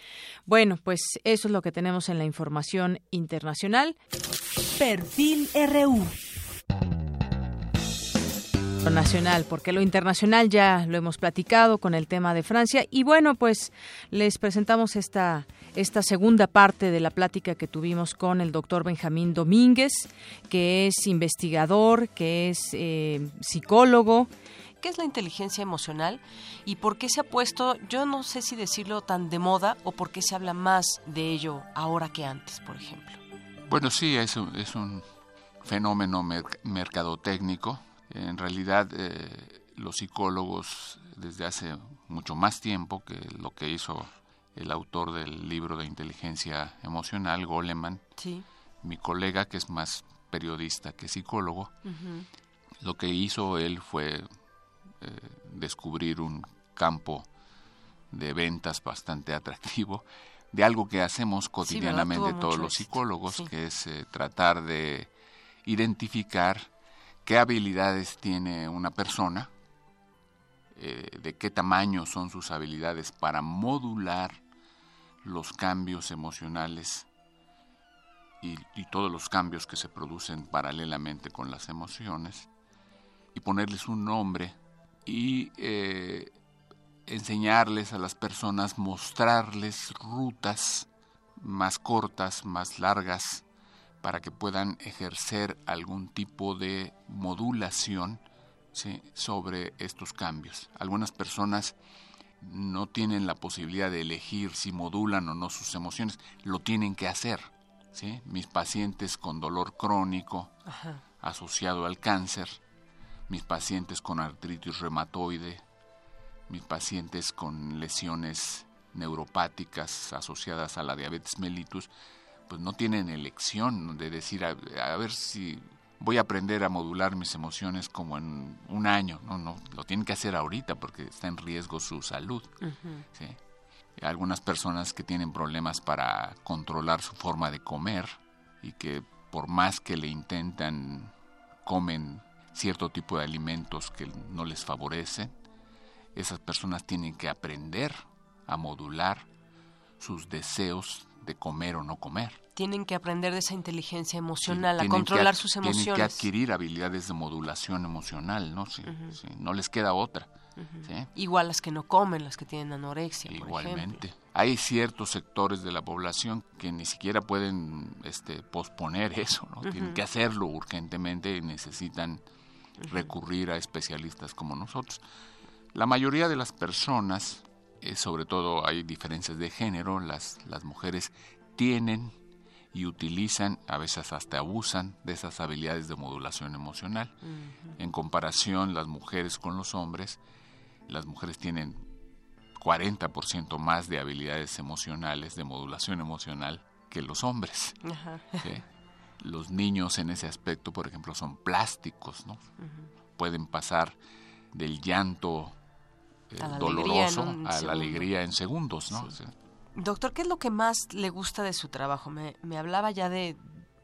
Bueno, pues eso es lo que tenemos en la información internacional. Perfil RU nacional, porque lo internacional ya lo hemos platicado con el tema de Francia y bueno, pues les presentamos esta esta segunda parte de la plática que tuvimos con el doctor Benjamín Domínguez, que es investigador, que es eh, psicólogo. ¿Qué es la inteligencia emocional y por qué se ha puesto, yo no sé si decirlo tan de moda o por qué se habla más de ello ahora que antes, por ejemplo? Bueno, sí, es un, es un fenómeno mercadotécnico. En realidad, eh, los psicólogos desde hace mucho más tiempo que lo que hizo el autor del libro de inteligencia emocional, Goleman, mi colega que es más periodista que psicólogo, lo que hizo él fue eh, descubrir un campo de ventas bastante atractivo de algo que hacemos cotidianamente todos los psicólogos, que es eh, tratar de identificar qué habilidades tiene una persona, eh, de qué tamaño son sus habilidades para modular los cambios emocionales y, todos los cambios que se producen paralelamente con las emociones, y ponerles un nombre y eh, enseñarles a las personas, mostrarles rutas más cortas, más largas, para que puedan ejercer algún tipo de modulación sobre estos cambios. Algunas personas no tienen la posibilidad de elegir si modulan o no sus emociones, lo tienen que hacer. ¿sí? Mis pacientes con dolor crónico asociado al cáncer, mis pacientes con artritis reumatoide, mis pacientes con lesiones neuropáticas asociadas a la diabetes mellitus, pues no tienen elección de decir, a, ver si voy a aprender a modular mis emociones como en un año. No, no, lo tienen que hacer ahorita porque está en riesgo su salud. Algunas personas que tienen problemas para controlar su forma de comer y que por más que le intentan, comen cierto tipo de alimentos que no les favorecen, esas personas tienen que aprender a modular sus deseos de comer o no comer. Tienen que aprender de esa inteligencia emocional, a controlar sus emociones. Tienen que adquirir habilidades de modulación emocional, ¿no? no les queda otra. Igual las que no comen, las que tienen anorexia. Igualmente. Hay ciertos sectores de la población que ni siquiera pueden este, posponer eso, ¿no? Tienen que hacerlo urgentemente y necesitan recurrir a especialistas como nosotros. La mayoría de las personas, eh, sobre todo hay diferencias de género, las, las mujeres tienen y utilizan, a veces hasta abusan de esas habilidades de modulación emocional. En comparación, las mujeres con los hombres, las mujeres tienen 40% más de habilidades emocionales, de modulación emocional, que los hombres. Los niños en ese aspecto, por ejemplo, son plásticos, ¿no? Pueden pasar del llanto eh, doloroso a la alegría en segundos, ¿no? Doctor, ¿qué es lo que más le gusta de su trabajo? Me, me hablaba ya de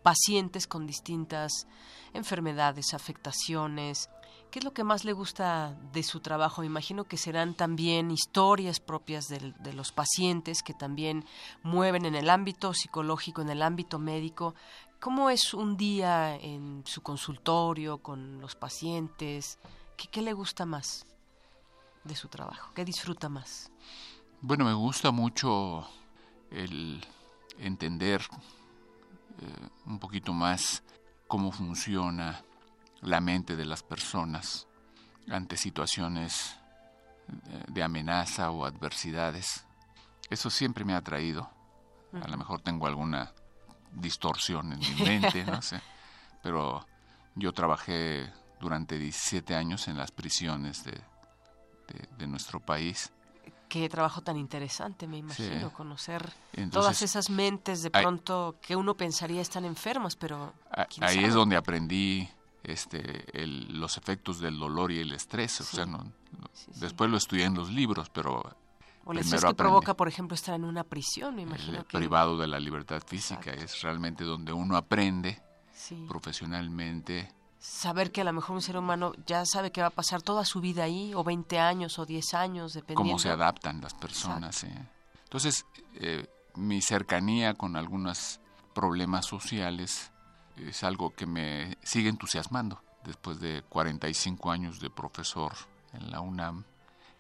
pacientes con distintas enfermedades, afectaciones. ¿Qué es lo que más le gusta de su trabajo? Me imagino que serán también historias propias de, de, los pacientes que también mueven en el ámbito psicológico, en el ámbito médico. ¿Cómo es un día en su consultorio con los pacientes? ¿Qué, qué le gusta más de su trabajo? ¿Qué disfruta más? Bueno, me gusta mucho el entender eh, un poquito más cómo funciona la mente de las personas ante situaciones eh, de amenaza o adversidades. Eso siempre me ha atraído. A lo mejor tengo alguna distorsión en mi mente, no sé. Pero yo trabajé durante 17 años en las prisiones de, de, de nuestro país. Qué trabajo tan interesante, me imagino, conocer todas esas mentes de pronto que uno pensaría están enfermas, pero ahí es donde aprendí este los efectos del dolor y el estrés, o sea, no, después lo estudié en los libros, pero o el estrés que provoca, por ejemplo, estar en una prisión, me imagino el privado de la libertad física es realmente donde uno aprende profesionalmente saber que a lo mejor un ser humano ya sabe que va a pasar toda su vida ahí, o 20 años, o 10 años, dependiendo. Cómo se adaptan las personas. Eh. Entonces, eh, mi cercanía con algunos problemas sociales es algo que me sigue entusiasmando después de 45 años de profesor en la UNAM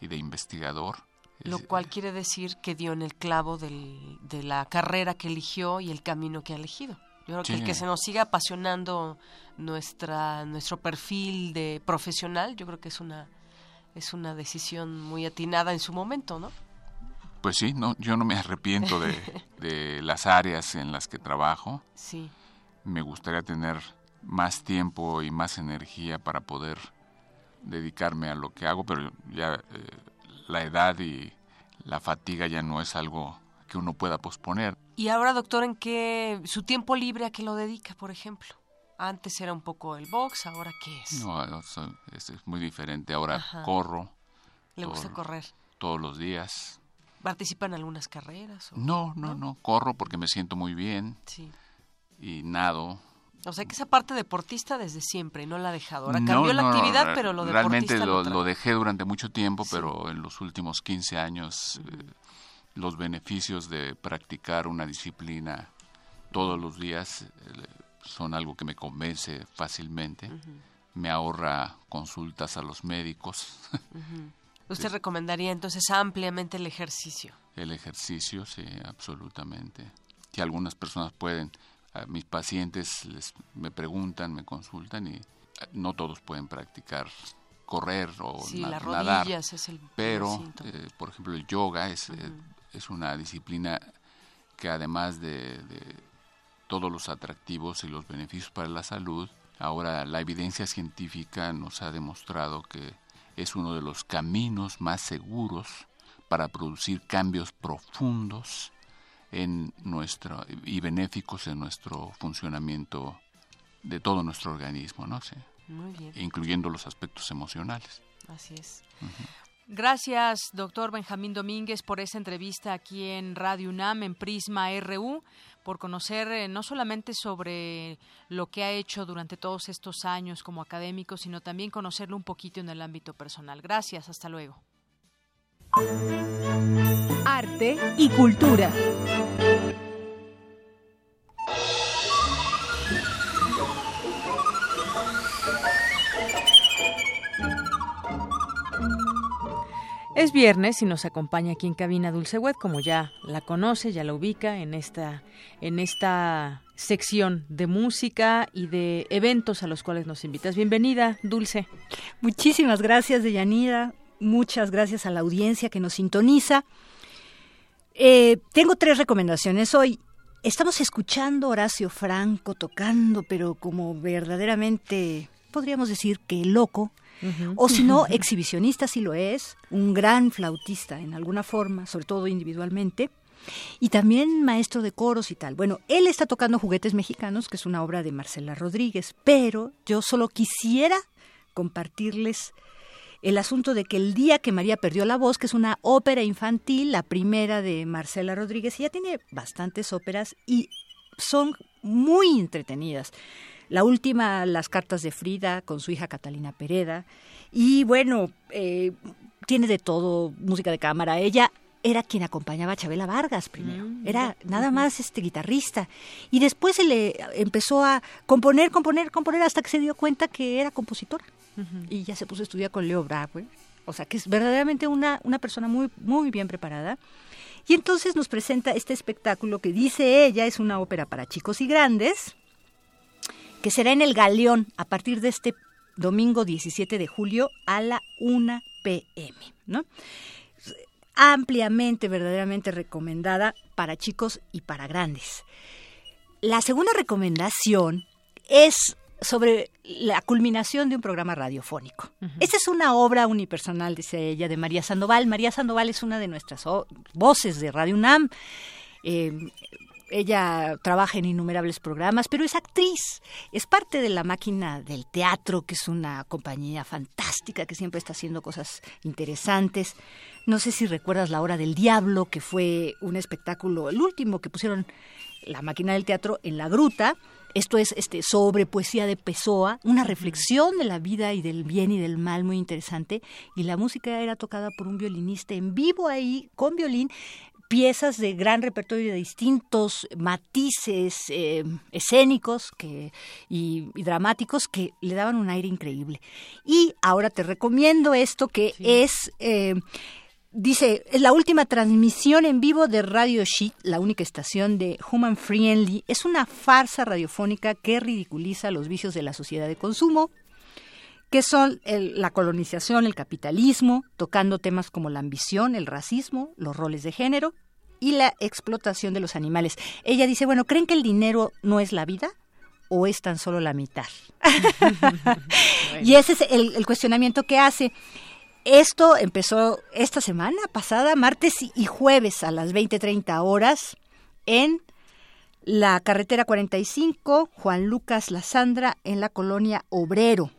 y de investigador. Lo cual quiere decir que dio en el clavo del, de la carrera que eligió y el camino que ha elegido. Yo creo que el que se nos siga apasionando nuestra nuestro perfil de profesional, yo creo que es una es una decisión muy atinada en su momento, ¿no? Pues sí, no, yo no me arrepiento de, de las áreas en las que trabajo. Sí. Me gustaría tener más tiempo y más energía para poder dedicarme a lo que hago, pero ya eh, la edad y la fatiga ya no es algo que uno pueda posponer. Y ahora, doctor, ¿en qué su tiempo libre a qué lo dedica, por ejemplo? Antes era un poco el box, ¿ahora qué es? No, es, muy diferente. Ahora corro. ¿Le gusta correr? Todos los días. ¿Participa en algunas carreras? No, no, no, Corro porque me siento muy bien. Sí. Y nado. O sea que esa parte deportista desde siempre no la ha dejado. Ahora cambió la actividad, pero lo deportista Realmente lo, lo, dejé durante mucho tiempo, pero en los últimos 15 años los beneficios de practicar una disciplina todos los días eh, son algo que me convence fácilmente. Me ahorra consultas a los médicos. ¿Usted recomendaría entonces ampliamente el ejercicio? El ejercicio, sí, absolutamente. Que algunas personas pueden, a mis pacientes les, me preguntan, me consultan y eh, no todos pueden practicar correr o sí, na nadar. Es el pero, eh, por ejemplo, el yoga es, uh -huh. es una disciplina que además de, de, todos los atractivos y los beneficios para la salud, ahora la evidencia científica nos ha demostrado que es uno de los caminos más seguros para producir cambios profundos en nuestro y benéficos en nuestro funcionamiento de todo nuestro organismo, ¿no? Sí. Muy bien. incluyendo los aspectos emocionales. Así es. Uh -huh. Gracias, doctor Benjamín Domínguez, por esa entrevista aquí en Radio UNAM, en Prisma RU, por conocer eh, no solamente sobre lo que ha hecho durante todos estos años como académico, sino también conocerlo un poquito en el ámbito personal. Gracias, hasta luego. Arte y cultura. viernes y nos acompaña aquí en cabina Dulce Wet, como ya la conoce, ya la ubica en esta, en esta sección de música y de eventos a los cuales nos invitas. Bienvenida, Dulce. Muchísimas gracias, Deyanira. Muchas gracias a la audiencia que nos sintoniza. Eh, tengo tres recomendaciones hoy. Estamos escuchando a Horacio Franco tocando, pero como verdaderamente podríamos decir que loco, o si no, exhibicionista si lo es, un gran flautista en alguna forma, sobre todo individualmente, y también maestro de coros y tal. Bueno, él está tocando Juguetes Mexicanos, que es una obra de Marcela Rodríguez, pero yo solo quisiera compartirles el asunto de que el día que María perdió la voz, que es una ópera infantil, la primera de Marcela Rodríguez, ella tiene bastantes óperas y son muy entretenidas. La última, Las cartas de Frida, con su hija Catalina Pereda. Y bueno, eh, tiene de todo, música de cámara. Ella era quien acompañaba a Chabela Vargas primero. Mm, era nada más este guitarrista. Y después se le empezó a componer, componer, componer hasta que se dio cuenta que era compositora y ya se puso a estudiar con Leo Brauer. O sea, que es verdaderamente una, una persona muy, muy bien preparada. Y entonces nos presenta este espectáculo que dice ella es una ópera para chicos y grandes, que será en el Galeón a partir de este domingo 17 de julio a la 1 pm. ¿no? Ampliamente, verdaderamente recomendada para chicos y para grandes. La segunda recomendación es sobre la culminación de un programa radiofónico. Esta es una obra unipersonal, dice ella, de María Sandoval. María Sandoval es una de nuestras voces de Radio UNAM. Eh, ella trabaja en innumerables programas, pero es actriz. Es parte de la máquina del teatro, que es una compañía fantástica que siempre está haciendo cosas interesantes. No sé si recuerdas La Hora del Diablo, que fue un espectáculo, el último que pusieron la máquina del teatro en la gruta esto es este, sobre poesía de Pessoa, una reflexión de la vida y del bien y del mal muy interesante. Y la música era tocada por un violinista en vivo ahí, con violín, piezas de gran repertorio de distintos matices eh, escénicos que, y, dramáticos que le daban un aire increíble. Y ahora te recomiendo esto que es... Eh, Dice, es la última transmisión en vivo de Radio Sheet, la única estación de Human Friendly. Es una farsa radiofónica que ridiculiza los vicios de la sociedad de consumo, que son la colonización, el capitalismo, tocando temas como la ambición, el racismo, los roles de género y la explotación de los animales. Ella dice, bueno, ¿creen que el dinero no es la vida? ¿O es tan solo la mitad? Y ese es el cuestionamiento que hace. Esto empezó esta semana pasada, martes y jueves a las 20:30 horas en la carretera 45, Juan Lucas La Sandra, en la colonia Obrero.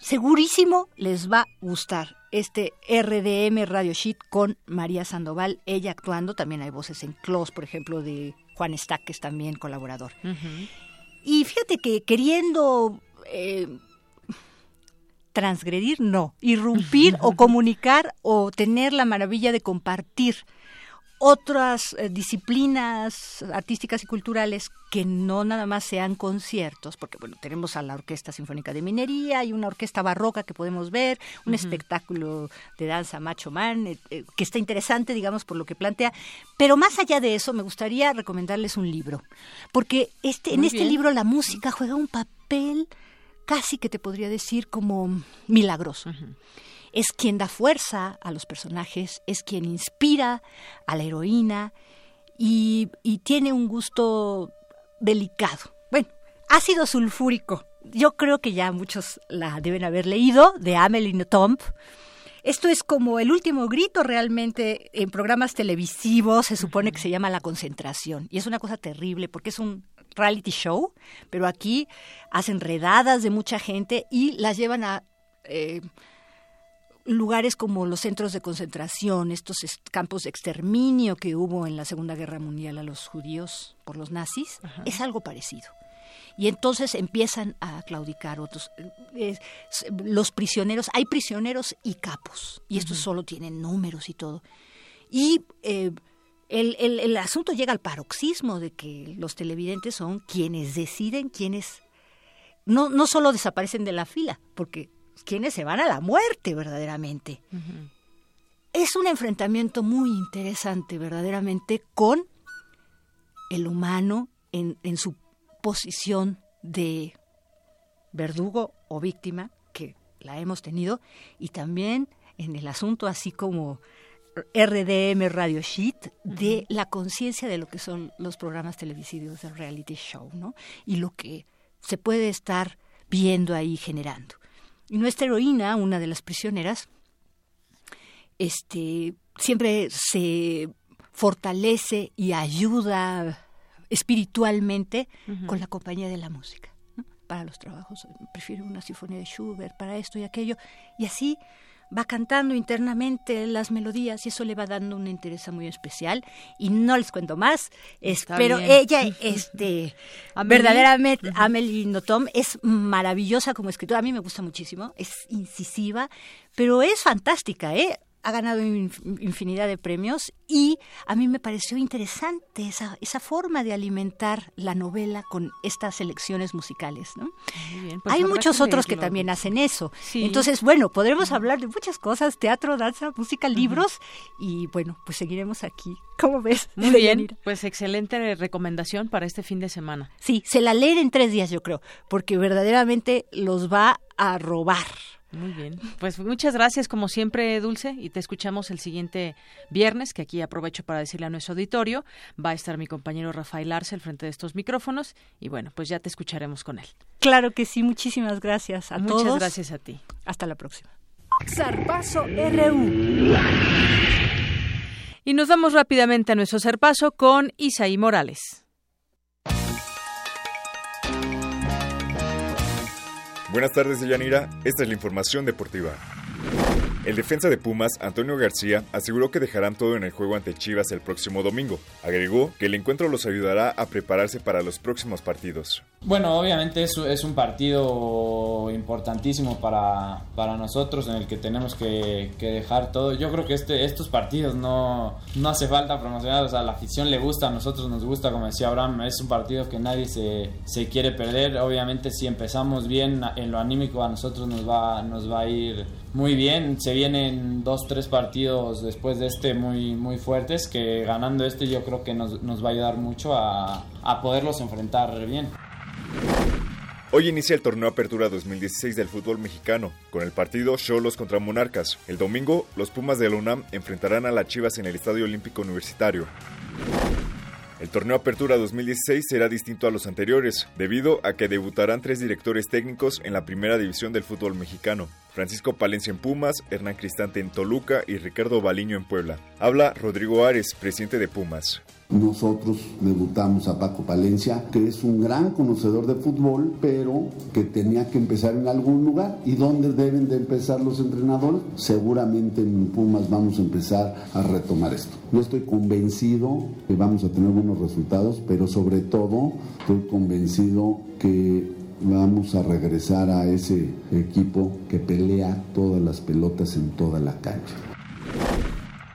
Segurísimo les va a gustar este RDM Radio Sheet con María Sandoval, ella actuando. También hay voces en Close, por ejemplo, de Juan Estaques, también colaborador. Y fíjate que queriendo eh, transgredir, no, irrumpir o comunicar o tener la maravilla de compartir otras eh, disciplinas artísticas y culturales que no nada más sean conciertos, porque bueno, tenemos a la Orquesta Sinfónica de Minería y una orquesta barroca que podemos ver, un espectáculo de danza macho man, eh, eh, que está interesante, digamos, por lo que plantea, pero más allá de eso me gustaría recomendarles un libro, porque este, en este libro la música juega un papel casi que te podría decir como milagroso. Es quien da fuerza a los personajes, es quien inspira a la heroína y, tiene un gusto delicado. Bueno, ácido sulfúrico. Yo creo que ya muchos la deben haber leído, de Amelie Tomp. Esto es como el último grito realmente en programas televisivos, se supone que se llama La Concentración. Y es una cosa terrible porque es un reality show, pero aquí hacen redadas de mucha gente y las llevan a eh, lugares como los centros de concentración, estos campos de exterminio que hubo en la Segunda Guerra Mundial a los judíos por los nazis, es algo parecido. Y entonces empiezan a claudicar otros. Eh, los prisioneros, hay prisioneros y capos, y estos solo tienen números y todo. Y eh, el, el, asunto llega al paroxismo de que los televidentes son quienes deciden quiénes no, no solo desaparecen de la fila, porque quienes se van a la muerte verdaderamente. es un enfrentamiento muy interesante verdaderamente con el humano en, en su posición de verdugo o víctima, que la hemos tenido, y también en el asunto así como RDM Radio Sheet de la conciencia de lo que son los programas televisivos de reality show, ¿no? Y lo que se puede estar viendo ahí generando. Y nuestra heroína, una de las prisioneras, este, siempre se fortalece y ayuda espiritualmente con la compañía de la música. Para los trabajos, prefiero una sinfonía de Schubert, para esto y aquello. Y así va cantando internamente las melodías y eso le va dando una interés muy especial. Y no les cuento más pero ella este verdaderamente Amelie Nothomb es maravillosa como escritora a mí me gusta muchísimo es incisiva pero es fantástica eh ha ganado infinidad de premios y a mí me pareció interesante esa, esa forma de alimentar la novela con estas selecciones musicales. ¿no? Pues Hay muchos otros que también hacen eso. Entonces, bueno, podremos hablar de muchas cosas, teatro, danza, música, libros y bueno, pues seguiremos aquí. ¿Cómo ves? Muy bien, pues excelente recomendación para este fin de semana. Sí, se la leen en tres días yo creo, porque verdaderamente los va a robar. Muy bien. Pues muchas gracias como siempre, Dulce, y te escuchamos el siguiente viernes, que aquí aprovecho para decirle a nuestro auditorio, va a estar mi compañero Rafael Arce al frente de estos micrófonos y bueno, pues ya te escucharemos con él. Claro que sí, muchísimas gracias a todos. Muchas gracias a ti. Hasta la próxima. Zarpazo RU. Y nos vamos rápidamente a nuestro Zarpazo con Isaí Morales. Buenas tardes, Yanira. Esta es la información deportiva. El defensa de Pumas, Antonio García, aseguró que dejarán todo en el juego ante Chivas el próximo domingo. Agregó que el encuentro los ayudará a prepararse para los próximos partidos. Bueno, obviamente es, es un partido importantísimo para, para, nosotros en el que tenemos que, dejar todo. Yo creo que este, estos partidos no, no hace falta promocionar, o sea, la afición le gusta, a nosotros nos gusta, como decía Abraham, es un partido que nadie se, se quiere perder. Obviamente si empezamos bien en lo anímico a nosotros nos va, nos va a ir muy bien. Se vienen dos, tres partidos después de este muy, muy fuertes que ganando este yo creo que nos, nos va a ayudar mucho a, a poderlos enfrentar bien. Hoy inicia el torneo Apertura 2016 del fútbol mexicano, con el partido Cholos contra Monarcas. El domingo, los Pumas de la UNAM enfrentarán a las Chivas en el Estadio Olímpico Universitario. El torneo Apertura 2016 será distinto a los anteriores, debido a que debutarán tres directores técnicos en la primera división del fútbol mexicano. Francisco Palencia en Pumas, Hernán Cristante en Toluca y Ricardo Baliño en Puebla. Habla Rodrigo Ares, presidente de Pumas. Nosotros debutamos a Paco Palencia, que es un gran conocedor de fútbol, pero que tenía que empezar en algún lugar. ¿Y dónde deben de empezar los entrenadores? Seguramente en Pumas vamos a empezar a retomar esto. Yo estoy convencido que vamos a tener buenos resultados, pero sobre todo estoy convencido que vamos a regresar a ese equipo que pelea todas las pelotas en toda la cancha.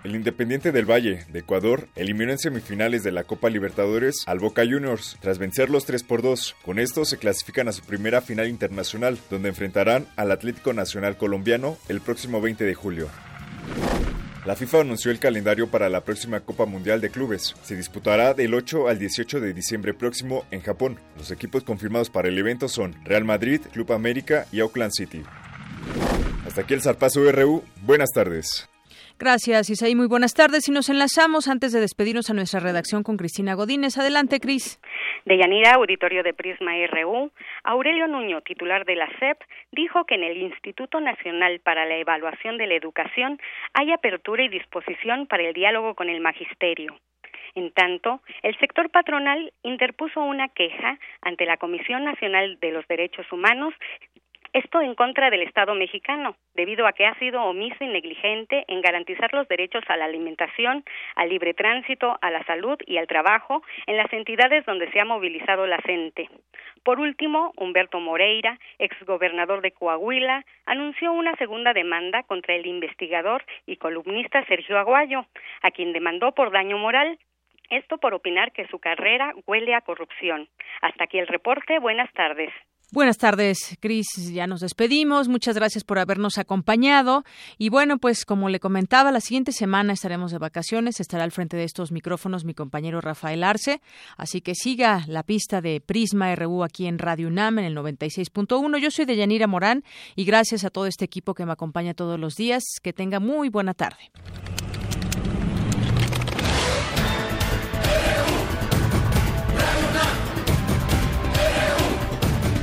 El Independiente del Valle, de Ecuador, eliminó en semifinales de la Copa Libertadores al Boca Juniors, tras vencerlos 3 por 2. Con esto se clasifican a su primera final internacional, donde enfrentarán al Atlético Nacional Colombiano el próximo 20 de julio. La FIFA anunció el calendario para la próxima Copa Mundial de Clubes. Se disputará del 8 al 18 de diciembre próximo en Japón. Los equipos confirmados para el evento son Real Madrid, Club América y Auckland City. Hasta aquí el Zarpazo RU. Buenas tardes. Gracias, Isaí. Muy buenas tardes. Y nos enlazamos antes de despedirnos a nuestra redacción con Cristina Godínez. Adelante, Cris. De Yanira, auditorio de Prisma RU, Aurelio Nuño, titular de la SEP, dijo que en el Instituto Nacional para la Evaluación de la Educación hay apertura y disposición para el diálogo con el magisterio. En tanto, el sector patronal interpuso una queja ante la Comisión Nacional de los Derechos Humanos esto en contra del Estado mexicano, debido a que ha sido omiso y negligente en garantizar los derechos a la alimentación, al libre tránsito, a la salud y al trabajo en las entidades donde se ha movilizado la CENTE. Por último, Humberto Moreira, exgobernador de Coahuila, anunció una segunda demanda contra el investigador y columnista Sergio Aguayo, a quien demandó por daño moral, esto por opinar que su carrera huele a corrupción. Hasta aquí el reporte. Buenas tardes. Buenas tardes, Cris. Ya nos despedimos. Muchas gracias por habernos acompañado. Y bueno, pues como le comentaba, la siguiente semana estaremos de vacaciones. Estará al frente de estos micrófonos mi compañero Rafael Arce. Así que siga la pista de Prisma RU aquí en Radio UNAM en el 96.1. Yo soy Deyanira Morán y gracias a todo este equipo que me acompaña todos los días. Que tenga muy buena tarde.